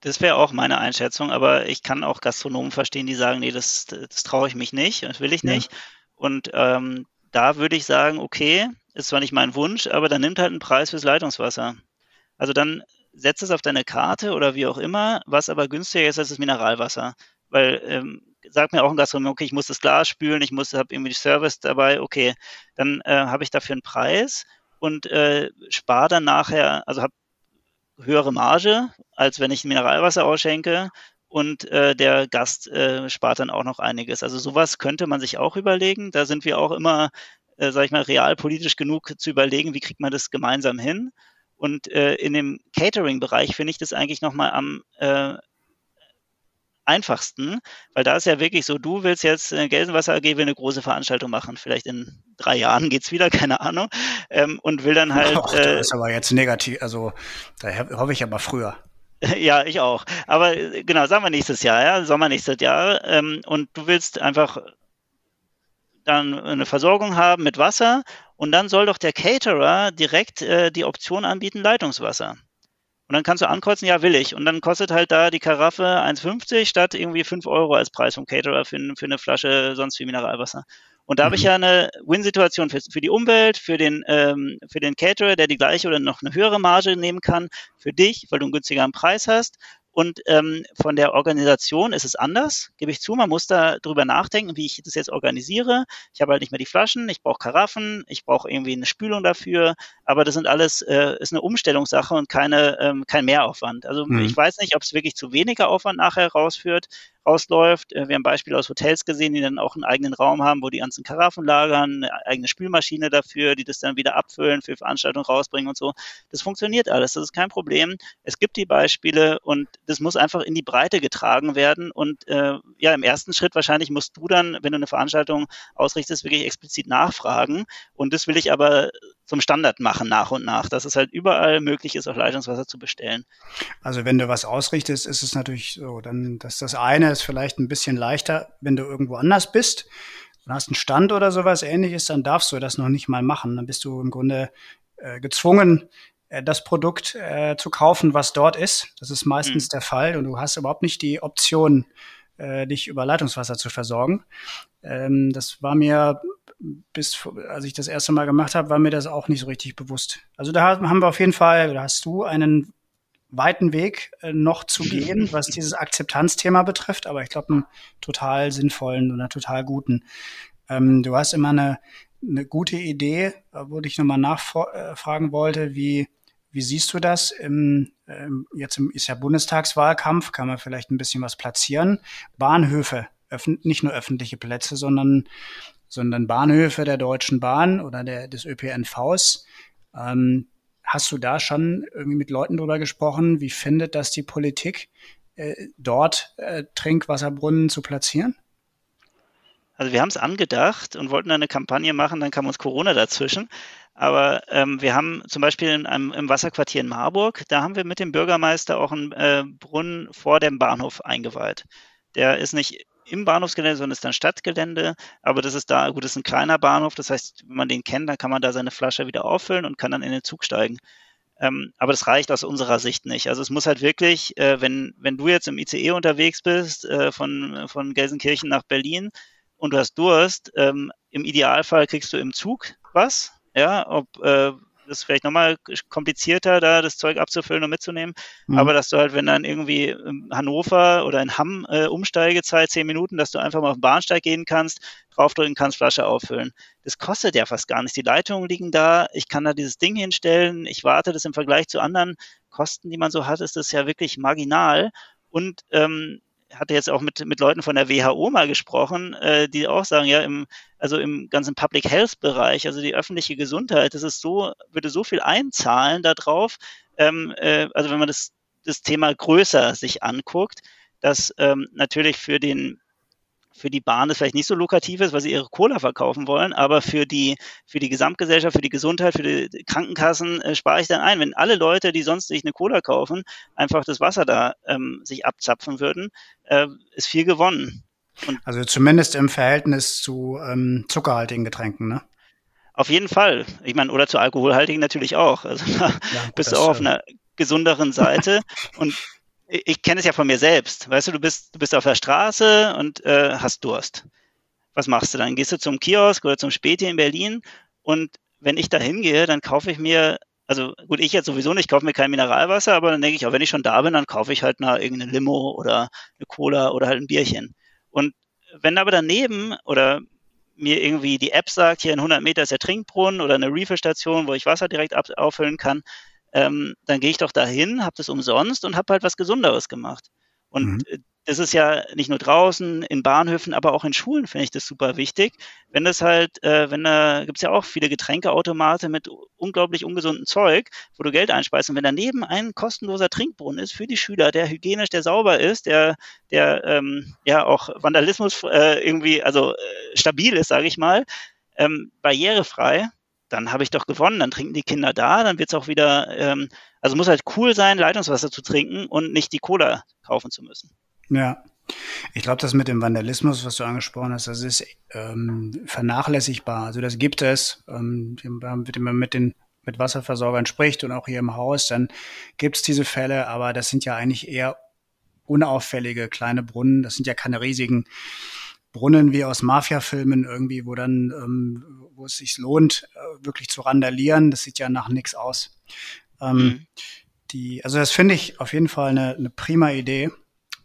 Das wäre auch meine Einschätzung, aber ich kann auch Gastronomen verstehen, die sagen, nee, das, das traue ich mich nicht, das will ich nicht. Ja. Und ähm, da würde ich sagen, okay, ist zwar nicht mein Wunsch, aber dann nimmt halt einen Preis fürs Leitungswasser. Also dann setz es auf deine Karte oder wie auch immer, was aber günstiger ist als das Mineralwasser. Weil ähm, sagt mir auch ein Gastronom, okay, ich muss das Glas spülen, ich muss, habe irgendwie Service dabei, okay, dann äh, habe ich dafür einen Preis und äh, spare dann nachher, also habe höhere Marge, als wenn ich Mineralwasser ausschenke und äh, der Gast äh, spart dann auch noch einiges. Also sowas könnte man sich auch überlegen. Da sind wir auch immer, äh, sage ich mal, realpolitisch genug zu überlegen, wie kriegt man das gemeinsam hin. Und äh, in dem Catering-Bereich finde ich das eigentlich nochmal am äh, einfachsten, weil da ist ja wirklich so, du willst jetzt äh, Gelsenwasser AG will eine große Veranstaltung machen, vielleicht in drei Jahren geht's wieder, (laughs) keine Ahnung, ähm, und will dann halt. Äh, das ist aber jetzt negativ, also da hoffe ich aber früher. (laughs) Ja, ich auch. Aber äh, genau, sagen wir nächstes Jahr, ja, Sommer nächstes Jahr. Ähm, und du willst einfach dann eine Versorgung haben mit Wasser und dann soll doch der Caterer direkt äh, die Option anbieten, Leitungswasser. Und dann kannst du ankreuzen, ja, will ich. Und dann kostet halt da die Karaffe 1,50 statt irgendwie 5 Euro als Preis vom Caterer für, für eine Flasche sonst wie Mineralwasser. Und da mhm. habe ich mhm. ja eine Win-Situation für, für, die Umwelt, für den, ähm, für den Caterer, der die gleiche oder noch eine höhere Marge nehmen kann, für dich, weil du einen günstigeren Preis hast und ähm, von der Organisation ist es anders, gebe ich zu. Man muss da drüber nachdenken, wie ich das jetzt organisiere. Ich habe halt nicht mehr die Flaschen, ich brauche Karaffen, ich brauche irgendwie eine Spülung dafür. Aber das sind alles, äh, ist eine Umstellungssache und keine, ähm, kein Mehraufwand. Also mhm. ich weiß nicht, ob es wirklich zu weniger Aufwand nachher rausführt, rausläuft. Äh, wir haben Beispiele aus Hotels gesehen, die dann auch einen eigenen Raum haben, wo die ganzen Karaffen lagern, eine eigene Spülmaschine dafür, die das dann wieder abfüllen, für Veranstaltungen rausbringen und so. Das funktioniert alles, das ist kein Problem. Es gibt die Beispiele und das muss einfach in die Breite getragen werden. Und äh, ja, im ersten Schritt wahrscheinlich musst du dann, wenn du eine Veranstaltung ausrichtest, wirklich explizit nachfragen. Und das will ich aber zum Standard machen nach und nach, dass es halt überall möglich ist, auch Leitungswasser zu bestellen. Also wenn du was ausrichtest, ist es natürlich so, dann, dass das eine ist vielleicht ein bisschen leichter, wenn du irgendwo anders bist und hast einen Stand oder sowas ähnliches, dann darfst du das noch nicht mal machen. Dann bist du im Grunde äh, gezwungen, äh, das Produkt äh, zu kaufen, was dort ist. Das ist meistens mhm. der Fall und du hast überhaupt nicht die Option, äh, dich über Leitungswasser zu versorgen. Ähm, das war mir bis, als ich das erste Mal gemacht habe, war mir das auch nicht so richtig bewusst. Also da haben wir auf jeden Fall, da hast du einen weiten Weg äh, noch zu gehen, was dieses Akzeptanzthema betrifft, aber ich glaube einen total sinnvollen oder total guten. Ähm, du hast immer eine, eine gute Idee, wo ich nochmal nachfragen wollte, wie, wie siehst du das? Im, ähm, jetzt im, ist ja Bundestagswahlkampf, kann man vielleicht ein bisschen was platzieren. Bahnhöfe, nicht nur öffentliche Plätze, sondern sondern Bahnhöfe der Deutschen Bahn oder der, des ÖPNVs. Ähm, hast du da schon irgendwie mit Leuten drüber gesprochen? Wie findet das die Politik, äh, dort äh, Trinkwasserbrunnen zu platzieren? Also wir haben es angedacht und wollten eine Kampagne machen, dann kam uns Corona dazwischen. Aber ähm, wir haben zum Beispiel in einem, im Wasserquartier in Marburg, da haben wir mit dem Bürgermeister auch einen äh, Brunnen vor dem Bahnhof eingeweiht. Der ist nicht im Bahnhofsgelände, sondern ist dann Stadtgelände. Aber das ist da, gut, das ist ein kleiner Bahnhof. Das heißt, wenn man den kennt, dann kann man da seine Flasche wieder auffüllen und kann dann in den Zug steigen. Ähm, aber das reicht aus unserer Sicht nicht. Also es muss halt wirklich, äh, wenn, wenn du jetzt im ICE unterwegs bist, äh, von, von Gelsenkirchen nach Berlin und du hast Durst, ähm, im Idealfall kriegst du im Zug was. Ja, ob äh, ist vielleicht nochmal komplizierter, da das Zeug abzufüllen und mitzunehmen. Mhm. Aber dass du halt, wenn dann irgendwie in Hannover oder in Hamm äh, Umsteigezeit zehn Minuten, dass du einfach mal auf den Bahnsteig gehen kannst, draufdrücken kannst, Flasche auffüllen. Das kostet ja fast gar nichts. Die Leitungen liegen da, ich kann da dieses Ding hinstellen, ich warte das im Vergleich zu anderen Kosten, die man so hat, ist das ja wirklich marginal. Und ähm, hatte jetzt auch mit, mit Leuten von der WHO mal gesprochen, äh, die auch sagen, ja, im, also im ganzen Public Health Bereich, also die öffentliche Gesundheit, das ist so, würde so viel einzahlen darauf, ähm, äh, also wenn man das, das Thema größer sich anguckt, dass ähm, natürlich für den für die Bahn es vielleicht nicht so lukrativ ist, weil sie ihre Cola verkaufen wollen, aber für die, für die Gesamtgesellschaft, für die Gesundheit, für die Krankenkassen äh, spare ich dann ein. Wenn alle Leute, die sonst sich eine Cola kaufen, einfach das Wasser da ähm, sich abzapfen würden, äh, ist viel gewonnen. Und also zumindest im Verhältnis zu ähm, zuckerhaltigen Getränken, ne? Auf jeden Fall. Ich meine, oder zu alkoholhaltigen natürlich auch. Also da (laughs) ja, bist du auch auf einer gesünderen Seite. und ich kenne es ja von mir selbst. Weißt du, du bist, du bist auf der Straße und äh, hast Durst. Was machst du dann? Gehst du zum Kiosk oder zum Späti in Berlin und wenn ich da hingehe, dann kaufe ich mir, also gut, ich jetzt sowieso nicht, kaufe mir kein Mineralwasser, aber dann denke ich, auch wenn ich schon da bin, dann kaufe ich halt mal irgendeine Limo oder eine Cola oder halt ein Bierchen. Und wenn aber daneben oder mir irgendwie die App sagt, hier in 100 Meter ist der Trinkbrunnen oder eine Refill-Station, wo ich Wasser direkt auffüllen kann, ähm, dann gehe ich doch dahin, habe das umsonst und habe halt was Gesunderes gemacht. Und mhm. Äh, das ist ja nicht nur draußen, in Bahnhöfen, aber auch in Schulen finde ich das super wichtig. Wenn das halt, äh, wenn da gibt's ja auch viele Getränkeautomate mit unglaublich ungesundem Zeug, wo du Geld einspeist. Und wenn daneben ein kostenloser Trinkbrunnen ist für die Schüler, der hygienisch, der sauber ist, der, der ähm, ja auch Vandalismus äh, irgendwie, also äh, stabil ist, sage ich mal, ähm, barrierefrei, dann habe ich doch gewonnen, dann trinken die Kinder da, dann wird es auch wieder, ähm, also muss halt cool sein, Leitungswasser zu trinken und nicht die Cola kaufen zu müssen. Ja. Ich glaube, das mit dem Vandalismus, was du angesprochen hast, das ist ähm, vernachlässigbar. Also das gibt es. Ähm, wenn man mit den mit Wasserversorgern spricht und auch hier im Haus, dann gibt es diese Fälle, aber das sind ja eigentlich eher unauffällige kleine Brunnen. Das sind ja keine riesigen Brunnen wie aus Mafia-Filmen irgendwie, wo dann, ähm, wo es sich lohnt, äh, wirklich zu randalieren. Das sieht ja nach nichts aus. Ähm, mhm. die, also das finde ich auf jeden Fall eine, eine prima Idee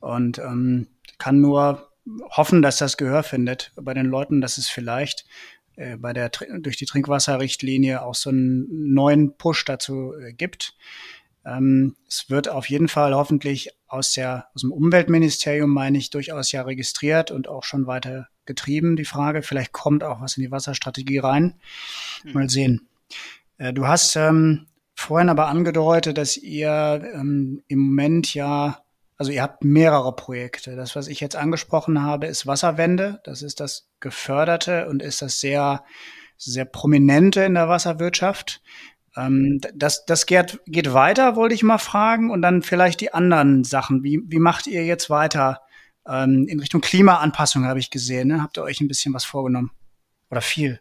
und ähm, kann nur hoffen, dass das Gehör findet bei den Leuten, dass es vielleicht äh, bei der durch die Trinkwasserrichtlinie auch so einen neuen Push dazu äh, gibt. Ähm, es wird auf jeden Fall hoffentlich aus, der, aus dem Umweltministerium, meine ich, durchaus ja registriert und auch schon weiter getrieben, die Frage. Vielleicht kommt auch was in die Wasserstrategie rein. Hm. Mal sehen. Äh, du hast ähm, vorhin aber angedeutet, dass ihr ähm, im Moment ja, also ihr habt mehrere Projekte. Das, was ich jetzt angesprochen habe, ist Wasserwende. Das ist das geförderte und ist das sehr, sehr prominente in der Wasserwirtschaft. Ähm, das das geht, geht weiter, wollte ich mal fragen. Und dann vielleicht die anderen Sachen. Wie, wie macht ihr jetzt weiter? Ähm, in Richtung Klimaanpassung habe ich gesehen. Ne? Habt ihr euch ein bisschen was vorgenommen? Oder viel?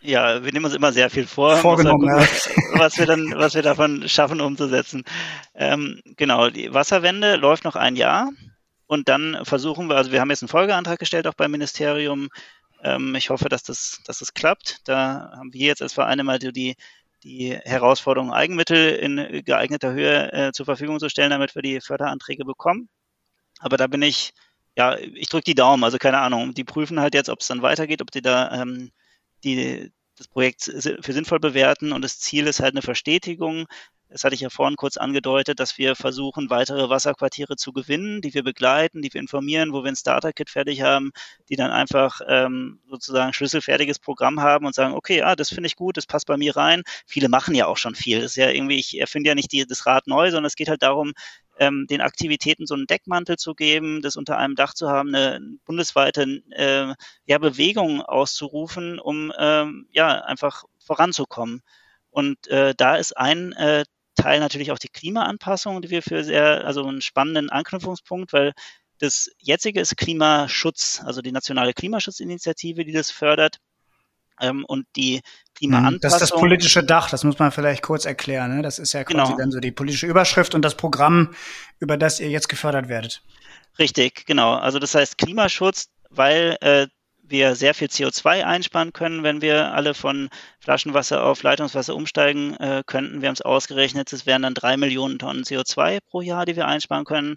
Ja, wir nehmen uns immer sehr viel vor, Vorgenommen, gucken, ja. was, wir dann, was wir davon schaffen umzusetzen. Ähm, genau, die Wasserwende läuft noch ein Jahr und dann versuchen wir, also wir haben jetzt einen Folgeantrag gestellt auch beim Ministerium. Ähm, ich hoffe, dass das, dass das klappt. Da haben wir jetzt als Vereine mal die, die Herausforderung, Eigenmittel in geeigneter Höhe äh, zur Verfügung zu stellen, damit wir die Förderanträge bekommen. Aber da bin ich, ja, ich drücke die Daumen, also keine Ahnung. Die prüfen halt jetzt, ob es dann weitergeht, ob die da ähm, die, das Projekt für sinnvoll bewerten und das Ziel ist halt eine Verstetigung. Das hatte ich ja vorhin kurz angedeutet, dass wir versuchen, weitere Wasserquartiere zu gewinnen, die wir begleiten, die wir informieren, wo wir ein Starter-Kit fertig haben, die dann einfach ähm, sozusagen schlüsselfertiges Programm haben und sagen, okay, ah, das finde ich gut, das passt bei mir rein. Viele machen ja auch schon viel. Das ist ja irgendwie, ich erfinde ja nicht die, das Rad neu, sondern es geht halt darum, ähm, den Aktivitäten so einen Deckmantel zu geben, das unter einem Dach zu haben, eine bundesweite äh, ja, Bewegung auszurufen, um ähm, ja einfach voranzukommen. Und äh, da ist ein äh, Teil natürlich auch die Klimaanpassung, die wir für sehr, also einen spannenden Anknüpfungspunkt, weil das jetzige ist Klimaschutz, also die nationale Klimaschutzinitiative, die das fördert. Ähm, und die Klimaanpassung. Das ist das politische Dach, das muss man vielleicht kurz erklären. Ne? Das ist ja quasi genau. dann so die politische Überschrift und das Programm, über das ihr jetzt gefördert werdet. Richtig, genau. Also das heißt Klimaschutz, weil äh, wir sehr viel CO2 einsparen können, wenn wir alle von Flaschenwasser auf Leitungswasser umsteigen äh, könnten. Wir haben es ausgerechnet, es wären dann drei Millionen Tonnen CO2 pro Jahr, die wir einsparen können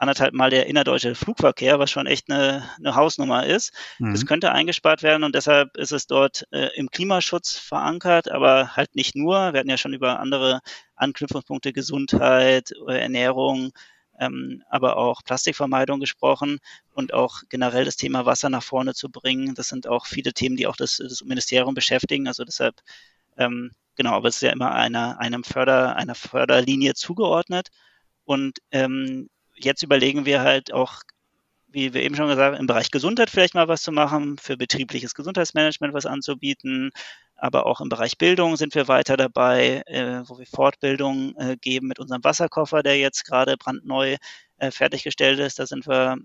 anderthalb Mal der innerdeutsche Flugverkehr, was schon echt eine, eine Hausnummer ist. Mhm. Das könnte eingespart werden und deshalb ist es dort äh, im Klimaschutz verankert, aber halt nicht nur. Wir hatten ja schon über andere Anknüpfungspunkte Gesundheit, äh, Ernährung, ähm, aber auch Plastikvermeidung gesprochen und auch generell das Thema Wasser nach vorne zu bringen. Das sind auch viele Themen, die auch das, das Ministerium beschäftigen. Also deshalb, ähm, genau, aber es ist ja immer einer, einem Förder, einer Förderlinie zugeordnet. Und ähm, jetzt überlegen wir halt auch, wie wir eben schon gesagt haben, im Bereich Gesundheit vielleicht mal was zu machen, für betriebliches Gesundheitsmanagement was anzubieten, aber auch im Bereich Bildung sind wir weiter dabei, äh, wo wir Fortbildung äh, geben mit unserem Wasserkoffer, der jetzt gerade brandneu äh, fertiggestellt ist. Da sind wir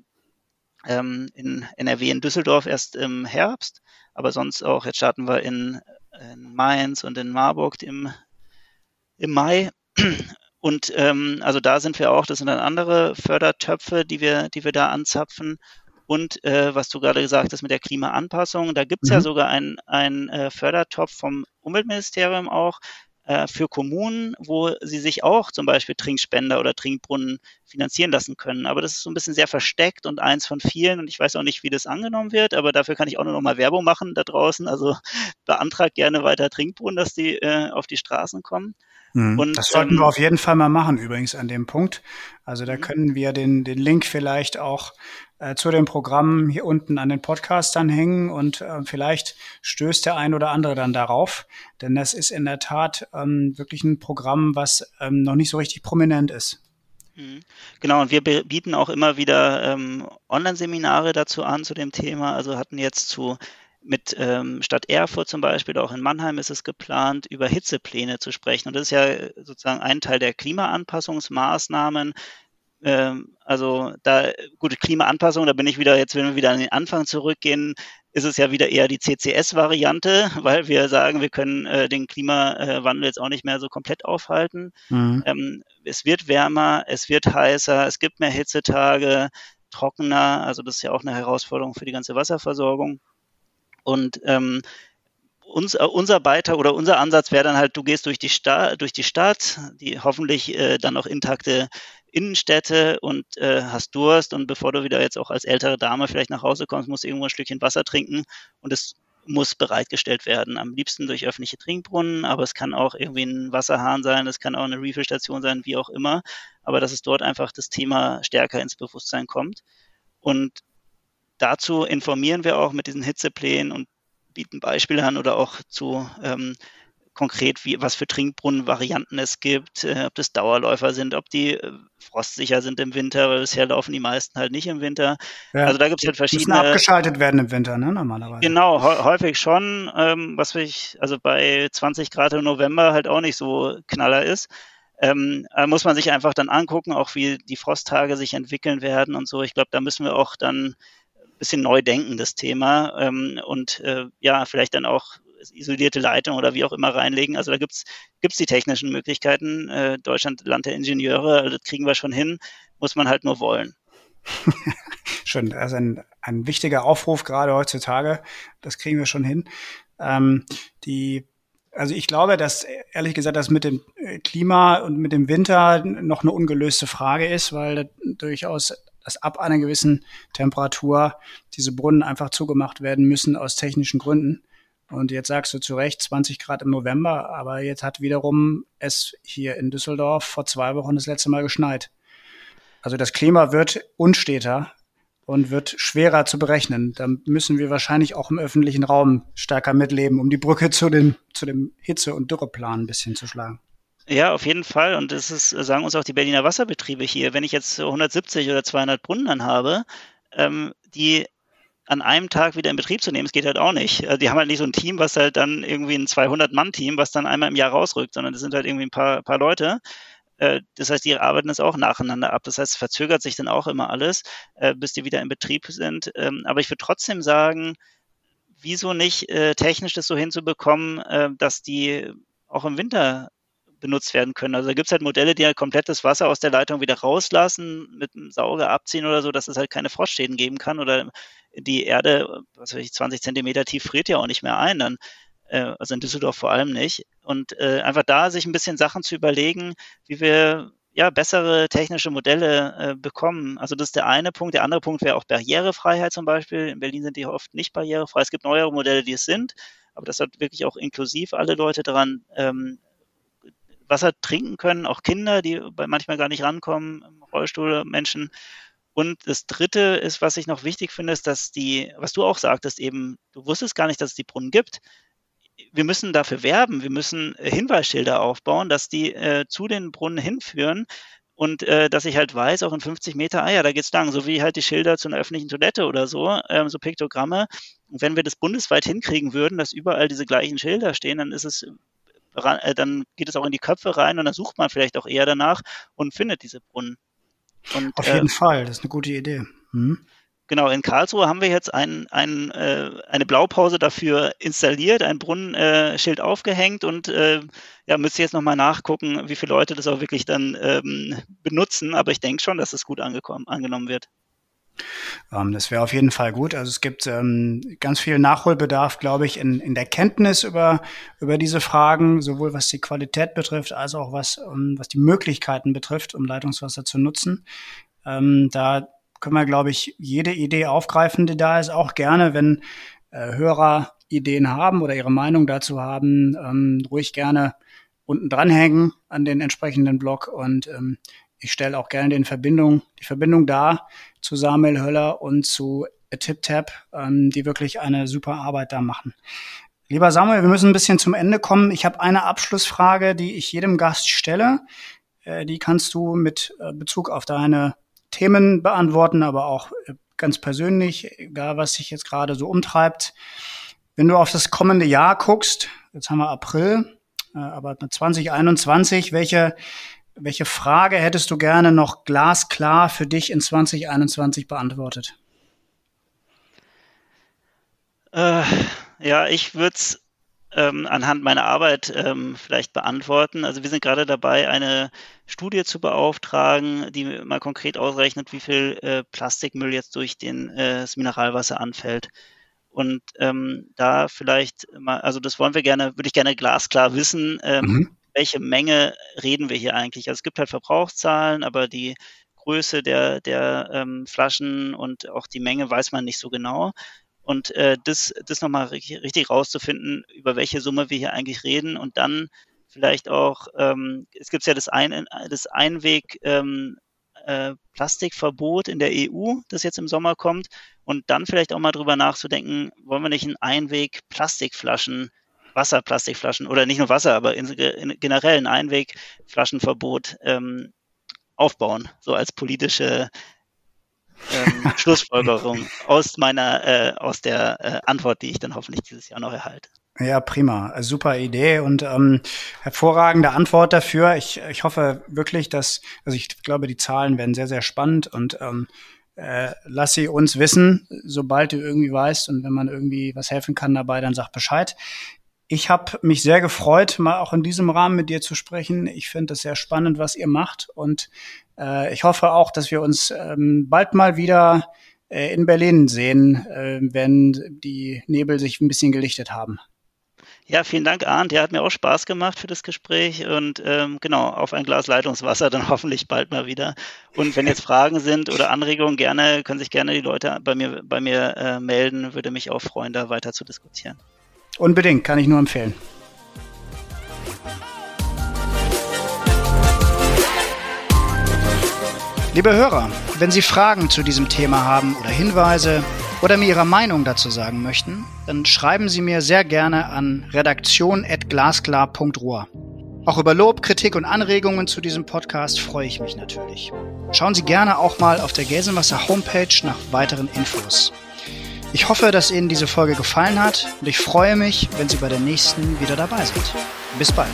ähm, in NRW in Düsseldorf erst im Herbst, aber sonst auch, jetzt starten wir in, in Mainz und in Marburg im, im Mai. Und ähm, also da sind wir auch, das sind dann andere Fördertöpfe, die wir, die wir da anzapfen. Und äh, was du gerade gesagt hast mit der Klimaanpassung, da gibt es mhm. ja sogar einen äh, Fördertopf vom Umweltministerium auch äh, für Kommunen, wo sie sich auch zum Beispiel Trinkspender oder Trinkbrunnen finanzieren lassen können. Aber das ist so ein bisschen sehr versteckt und eins von vielen. Und ich weiß auch nicht, wie das angenommen wird, aber dafür kann ich auch nur noch mal Werbung machen da draußen. Also beantragt gerne weiter Trinkbrunnen, dass die äh, auf die Straßen kommen. Mhm. Und, das sollten ähm, wir auf jeden Fall mal machen, übrigens an dem Punkt. Also da mhm. können wir den, den Link vielleicht auch äh, zu dem Programm hier unten an den Podcast dann hängen und äh, vielleicht stößt der ein oder andere dann darauf. Denn das ist in der Tat ähm, wirklich ein Programm, was ähm, noch nicht so richtig prominent ist. Mhm. Genau, und wir bieten auch immer wieder ähm, Online-Seminare dazu an zu dem Thema. Also hatten jetzt zu mit ähm, Stadt Erfurt zum Beispiel, auch in Mannheim ist es geplant, über Hitzepläne zu sprechen. Und das ist ja sozusagen ein Teil der Klimaanpassungsmaßnahmen. Ähm, also da, gute Klimaanpassung, da bin ich wieder, jetzt wenn wir wieder an den Anfang zurückgehen, ist es ja wieder eher die CCS-Variante, (laughs) weil wir sagen, wir können äh, den Klimawandel jetzt auch nicht mehr so komplett aufhalten. Mhm. Ähm, es wird wärmer, es wird heißer, es gibt mehr Hitzetage, trockener, also das ist ja auch eine Herausforderung für die ganze Wasserversorgung. Und ähm, uns, äh, unser Beitrag oder unser Ansatz wäre dann halt, du gehst durch die, Sta durch die Stadt, die hoffentlich äh, dann noch intakte Innenstädte und äh, hast Durst und bevor du wieder jetzt auch als ältere Dame vielleicht nach Hause kommst, musst du irgendwo ein Stückchen Wasser trinken und es muss bereitgestellt werden. Am liebsten durch öffentliche Trinkbrunnen, aber es kann auch irgendwie ein Wasserhahn sein, es kann auch eine Refillstation sein, wie auch immer. Aber dass es dort einfach das Thema stärker ins Bewusstsein kommt. Und dazu informieren wir auch mit diesen Hitzeplänen und bieten Beispiele an oder auch zu ähm, konkret, wie, was für Trinkbrunnenvarianten es gibt, äh, ob das Dauerläufer sind, ob die äh, frostsicher sind im Winter, weil bisher laufen die meisten halt nicht im Winter. Ja. Also da gibt es halt verschiedene. Müssen abgeschaltet werden im Winter, ne, normalerweise. Genau, häufig schon, ähm, was ich, also bei 20 Grad im November halt auch nicht so knaller ist. Ähm, muss man sich einfach dann angucken, auch wie die Frosttage sich entwickeln werden und so. Ich glaube, da müssen wir auch dann bisschen neu denken, das Thema. Ähm, und äh, ja, vielleicht dann auch isolierte Leitung oder wie auch immer reinlegen. Also da gibt es die technischen Möglichkeiten. Äh, Deutschland, Land der Ingenieure, also das kriegen wir schon hin, muss man halt nur wollen. (laughs) Schön, also ein, ein wichtiger Aufruf gerade heutzutage. Das kriegen wir schon hin. Ähm, die also ich glaube, dass ehrlich gesagt, das mit dem Klima und mit dem Winter noch eine ungelöste Frage ist, weil durchaus dass ab einer gewissen Temperatur diese Brunnen einfach zugemacht werden müssen aus technischen Gründen. Und jetzt sagst du zu Recht 20 Grad im November, aber jetzt hat wiederum es hier in Düsseldorf vor zwei Wochen das letzte Mal geschneit. Also das Klima wird unsteter und wird schwerer zu berechnen. Da müssen wir wahrscheinlich auch im öffentlichen Raum stärker mitleben, um die Brücke zu, den, zu dem Hitze- und Dürreplan ein bisschen zu schlagen. Ja, auf jeden Fall. Und das ist, sagen uns auch die Berliner Wasserbetriebe hier. Wenn ich jetzt 170 oder 200 Brunnen dann habe, ähm, die an einem Tag wieder in Betrieb zu nehmen, es geht halt auch nicht. Also die haben halt nicht so ein Team, was halt dann irgendwie ein 200-Mann-Team, was dann einmal im Jahr rausrückt, sondern das sind halt irgendwie ein paar, paar Leute. Äh, das heißt, die arbeiten es auch nacheinander ab. Das heißt, es verzögert sich dann auch immer alles, äh, bis die wieder in Betrieb sind. Ähm, aber ich würde trotzdem sagen, wieso nicht äh, technisch das so hinzubekommen, dass die auch im Winter benutzt werden können. Also da gibt es halt Modelle, die halt komplettes Wasser aus der Leitung wieder rauslassen, mit einem Sauger abziehen oder so, dass es halt keine Frostschäden geben kann oder die Erde, was weiß ich, 20 Zentimeter tief friert ja auch nicht mehr ein, dann, äh, also in Düsseldorf vor allem nicht. Und äh, einfach da sich ein bisschen Sachen zu überlegen, wie wir ja, bessere technische Modelle äh, bekommen. Also das ist der eine Punkt. Der andere Punkt wäre auch Barrierefreiheit zum Beispiel. In Berlin sind die oft nicht barrierefrei. Es gibt neuere Modelle, die es sind, aber das hat wirklich auch inklusiv alle Leute dran ähm, Wasser trinken können, auch Kinder, die manchmal gar nicht rankommen, Rollstuhl Menschen. Und das Dritte ist, was ich noch wichtig finde, ist, dass die, was du auch sagtest, eben, du wusstest gar nicht, dass es die Brunnen gibt. Wir müssen dafür werben, wir müssen Hinweisschilder aufbauen, dass die äh, zu den Brunnen hinführen und äh, dass ich halt weiß, auch in 50 Meter, ah ja, da geht's lang, so wie halt die Schilder zu einer öffentlichen Toilette oder so, ähm, so Piktogramme. Und wenn wir das bundesweit hinkriegen würden, dass überall diese gleichen Schilder stehen, dann ist es äh, dann geht es auch in die Köpfe rein und dann sucht man vielleicht auch eher danach und findet diese Brunnen. Und, Auf jeden äh, Fall, das ist eine gute Idee. Hm. Genau, in Karlsruhe haben wir jetzt ein, ein, äh, eine Blaupause dafür installiert, ein Brunnenschild aufgehängt und äh, ja, müsste jetzt nochmal nachgucken, wie viele Leute das auch wirklich dann ähm, benutzen. Aber ich denke schon, dass es gut angekommen, angenommen wird. Ähm, das wäre auf jeden Fall gut. Also es gibt ähm, ganz viel Nachholbedarf, glaube ich, in, in der Kenntnis über, über diese Fragen, sowohl was die Qualität betrifft, als auch was, um, ähm, was die Möglichkeiten betrifft, um Leitungswasser zu nutzen. Ähm, da können wir, glaube ich, jede Idee aufgreifen, die da ist, auch gerne, wenn äh, Hörer Ideen haben oder ihre Meinung dazu haben, ähm, ruhig gerne unten dranhängen an den entsprechenden Blog und ähm, ich stelle auch gerne den Verbindung, die Verbindung dar zu Samuel Höller und zu TipTap, ähm, die wirklich eine super Arbeit da machen. Lieber Samuel, wir müssen ein bisschen zum Ende kommen. Ich habe eine Abschlussfrage, die ich jedem Gast stelle. Äh, die kannst du mit äh, Bezug auf deine Themen beantworten, aber auch äh, ganz persönlich, egal was sich jetzt gerade so umtreibt. Wenn du auf das kommende Jahr guckst, jetzt haben wir April, äh, aber 2021, welche welche Frage hättest du gerne noch glasklar für dich in 2021 beantwortet? Äh, ja, ich würde es ähm, anhand meiner Arbeit ähm, vielleicht beantworten. Also wir sind gerade dabei, eine Studie zu beauftragen, die mal konkret ausrechnet, wie viel äh, Plastikmüll jetzt durch den, äh, das Mineralwasser anfällt. Und ähm, da vielleicht mal, also das wollen wir gerne, würde ich gerne glasklar wissen, ähm, mhm welche Menge reden wir hier eigentlich? Also es gibt halt Verbrauchszahlen, aber die Größe der, der ähm, Flaschen und auch die Menge weiß man nicht so genau. Und äh, das, das nochmal richtig, rauszufinden, über welche Summe wir hier eigentlich reden und dann vielleicht auch, ähm, es gibt ja das, Ein, das Einweg ähm, äh, Plastikverbot in der EU, das jetzt im Sommer kommt, und dann vielleicht auch mal drüber nachzudenken, wollen wir nicht ein Einweg Plastikflaschen Wasserplastikflaschen oder nicht nur Wasser, aber in, in generell ein Einwegflaschenverbot ähm, aufbauen, so als politische ähm, (laughs) Schlussfolgerung aus meiner, äh, aus der äh, Antwort, die ich dann hoffentlich dieses Jahr noch erhalte. Ja, prima. Super Idee und ähm, hervorragende Antwort dafür. Ich, ich hoffe wirklich, dass, also ich glaube, die Zahlen werden sehr, sehr spannend und ähm, äh, lass sie uns wissen, sobald du irgendwie weißt und wenn man irgendwie was helfen kann dabei, dann sag Bescheid. Ich habe mich sehr gefreut, mal auch in diesem Rahmen mit dir zu sprechen. Ich finde es sehr spannend, was ihr macht und äh, ich hoffe auch, dass wir uns ähm, bald mal wieder äh, in Berlin sehen, äh, wenn die Nebel sich ein bisschen gelichtet haben. Ja, vielen Dank, Arndt. Der hat mir auch Spaß gemacht für das Gespräch und ähm, genau, auf ein Glas Leitungswasser dann (laughs) hoffentlich bald mal wieder. Und wenn jetzt Fragen sind oder Anregungen, gerne, können sich gerne die Leute bei mir, bei mir äh, melden. Würde mich auch freuen, da weiter zu diskutieren. Unbedingt, kann ich nur empfehlen. Liebe Hörer, wenn Sie Fragen zu diesem Thema haben oder Hinweise, oder mir Ihre Meinung dazu sagen möchten, dann schreiben Sie mir sehr gerne an redaktion.glasklar.ruhr. Auch über Lob, Kritik und Anregungen zu diesem Podcast freue ich mich natürlich. Schauen Sie gerne auch mal auf der Gelsenwasser Homepage nach weiteren Infos. Ich hoffe, dass Ihnen diese Folge gefallen hat und ich freue mich, wenn Sie bei der nächsten wieder dabei sind. Bis bald.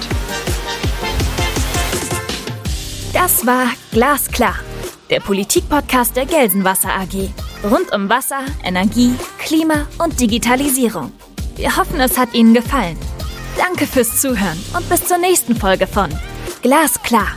Das war Glasklar, der Politikpodcast der Gelsenwasser AG. Rund um Wasser, Energie, Klima und Digitalisierung. Wir hoffen, es hat Ihnen gefallen. Danke fürs Zuhören und bis zur nächsten Folge von Glasklar.